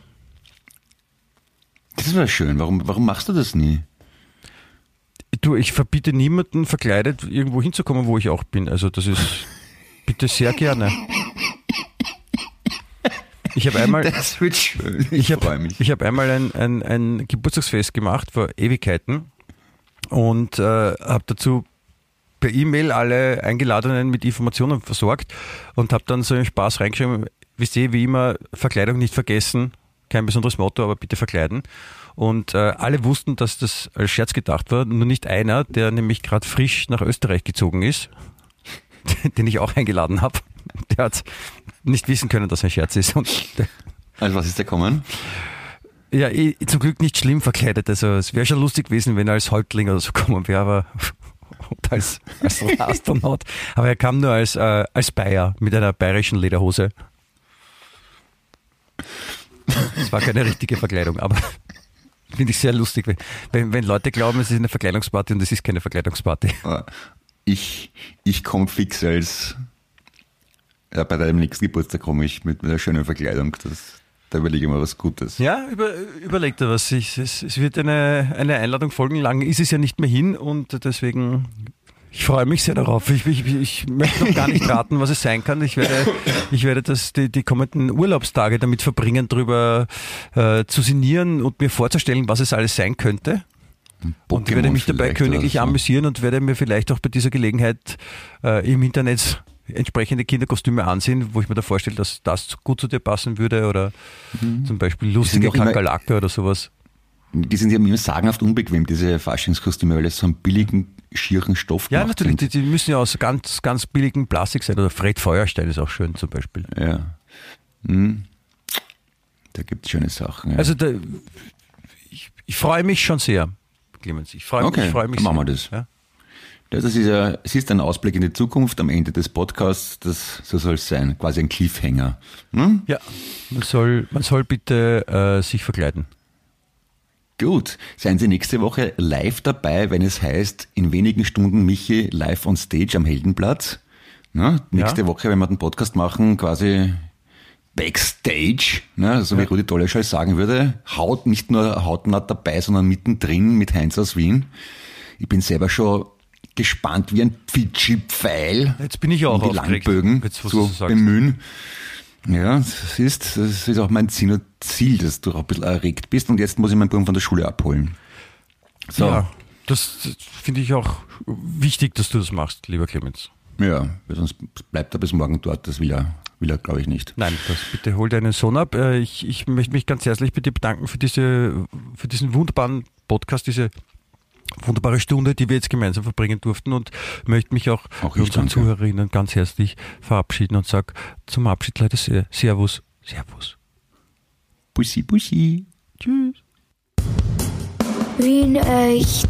Das wäre schön. Warum, warum machst du das nie? Du, ich verbiete niemanden verkleidet irgendwo hinzukommen, wo ich auch bin. Also das ist bitte sehr gerne. Ich habe einmal, Das wird schön. Ich, ich freue habe mich. ich einmal ein, ein, ein Geburtstagsfest gemacht vor Ewigkeiten und äh, habe dazu per E-Mail alle Eingeladenen mit Informationen versorgt und habe dann so einen Spaß reingeschrieben, wisst ihr, wie immer, Verkleidung nicht vergessen, kein besonderes Motto, aber bitte verkleiden. Und äh, alle wussten, dass das als Scherz gedacht war, nur nicht einer, der nämlich gerade frisch nach Österreich gezogen ist, den ich auch eingeladen habe. Der hat nicht wissen können, dass ein Scherz ist. Und der, Also was ist da kommen? ja, eh, zum Glück nicht schlimm verkleidet. Also es wäre schon lustig gewesen, wenn er als Häuptling oder so kommen wäre, aber und als, als Astronaut. Aber er kam nur als, äh, als Bayer mit einer bayerischen Lederhose. Es war keine richtige Verkleidung, aber finde ich sehr lustig, wenn, wenn, wenn Leute glauben, es ist eine Verkleidungsparty und es ist keine Verkleidungsparty. Ich, ich komme fix als ja, bei deinem nächsten Geburtstag komme ich mit, einer schönen Verkleidung. Das, da überlege ich mir was Gutes. Ja, über, überlegt er was. Ich, es, es wird eine, eine Einladung folgen. Lang ist es ja nicht mehr hin und deswegen, ich freue mich sehr darauf. Ich, ich, ich möchte noch gar nicht raten, was es sein kann. Ich werde, ich werde das, die, die kommenden Urlaubstage damit verbringen, darüber äh, zu sinnieren und mir vorzustellen, was es alles sein könnte. Und ich werde mich dabei königlich oder so. amüsieren und werde mir vielleicht auch bei dieser Gelegenheit äh, im Internet entsprechende Kinderkostüme ansehen, wo ich mir da vorstelle, dass das gut zu dir passen würde oder Mhm. zum Beispiel lustige Kakerlake oder sowas. Die sind ja immer sagenhaft unbequem, diese Faschingskostüme, weil es so einen billigen, schieren Stoff Ja, natürlich, die, die müssen ja aus ganz, ganz billigem Plastik sein. Oder Fred Feuerstein ist auch schön zum Beispiel. Ja. Hm. Da gibt es schöne Sachen. Ja. Also da, ich, ich freue mich schon sehr, Clemens. Ich freue mich, Okay, ich freue mich dann machen wir das. Ja? Das ist ja, es ist ein Ausblick in die Zukunft am Ende des Podcasts, das, so soll es sein, quasi ein Cliffhanger. Hm? ja, man soll, man soll bitte äh, sich verkleiden. Gut, seien Sie nächste Woche live dabei, wenn es heißt, in wenigen Stunden Michi live on stage am Heldenplatz. Na, nächste Ja. Woche, wenn wir den Podcast machen, quasi Backstage, ne, so wie Rudi Dolleschall sagen würde, haut nicht nur hautnah dabei, sondern mittendrin mit Heinz aus Wien. Ich bin selber schon gespannt wie ein Fidschi-Pfeil, Jetzt bin ich auch um die aufgeregt, Langbögen jetzt, zu bemühen. Ja, das ist, das ist auch mein Ziel dass du auch ein bisschen erregt bist und jetzt muss ich meinen Buben von der Schule abholen. So, Ja, das, das finde ich auch wichtig, dass du das machst, lieber Clemens. ja, sonst bleibt er bis morgen dort, das will er, will er glaube ich nicht. Nein, das bitte hol deinen Sohn ab. Äh, Ich, ich möchte mich ganz herzlich bei dir bedanken für, diese, für diesen wunderbaren Podcast, diese wunderbare Stunde, die wir jetzt gemeinsam verbringen durften und möchte mich auch, Auch unseren. Zuhörerinnen ganz herzlich verabschieden und sage zum Abschied leider sehr, Servus, Servus. Bussi, bussi. Tschüss. Wien echt.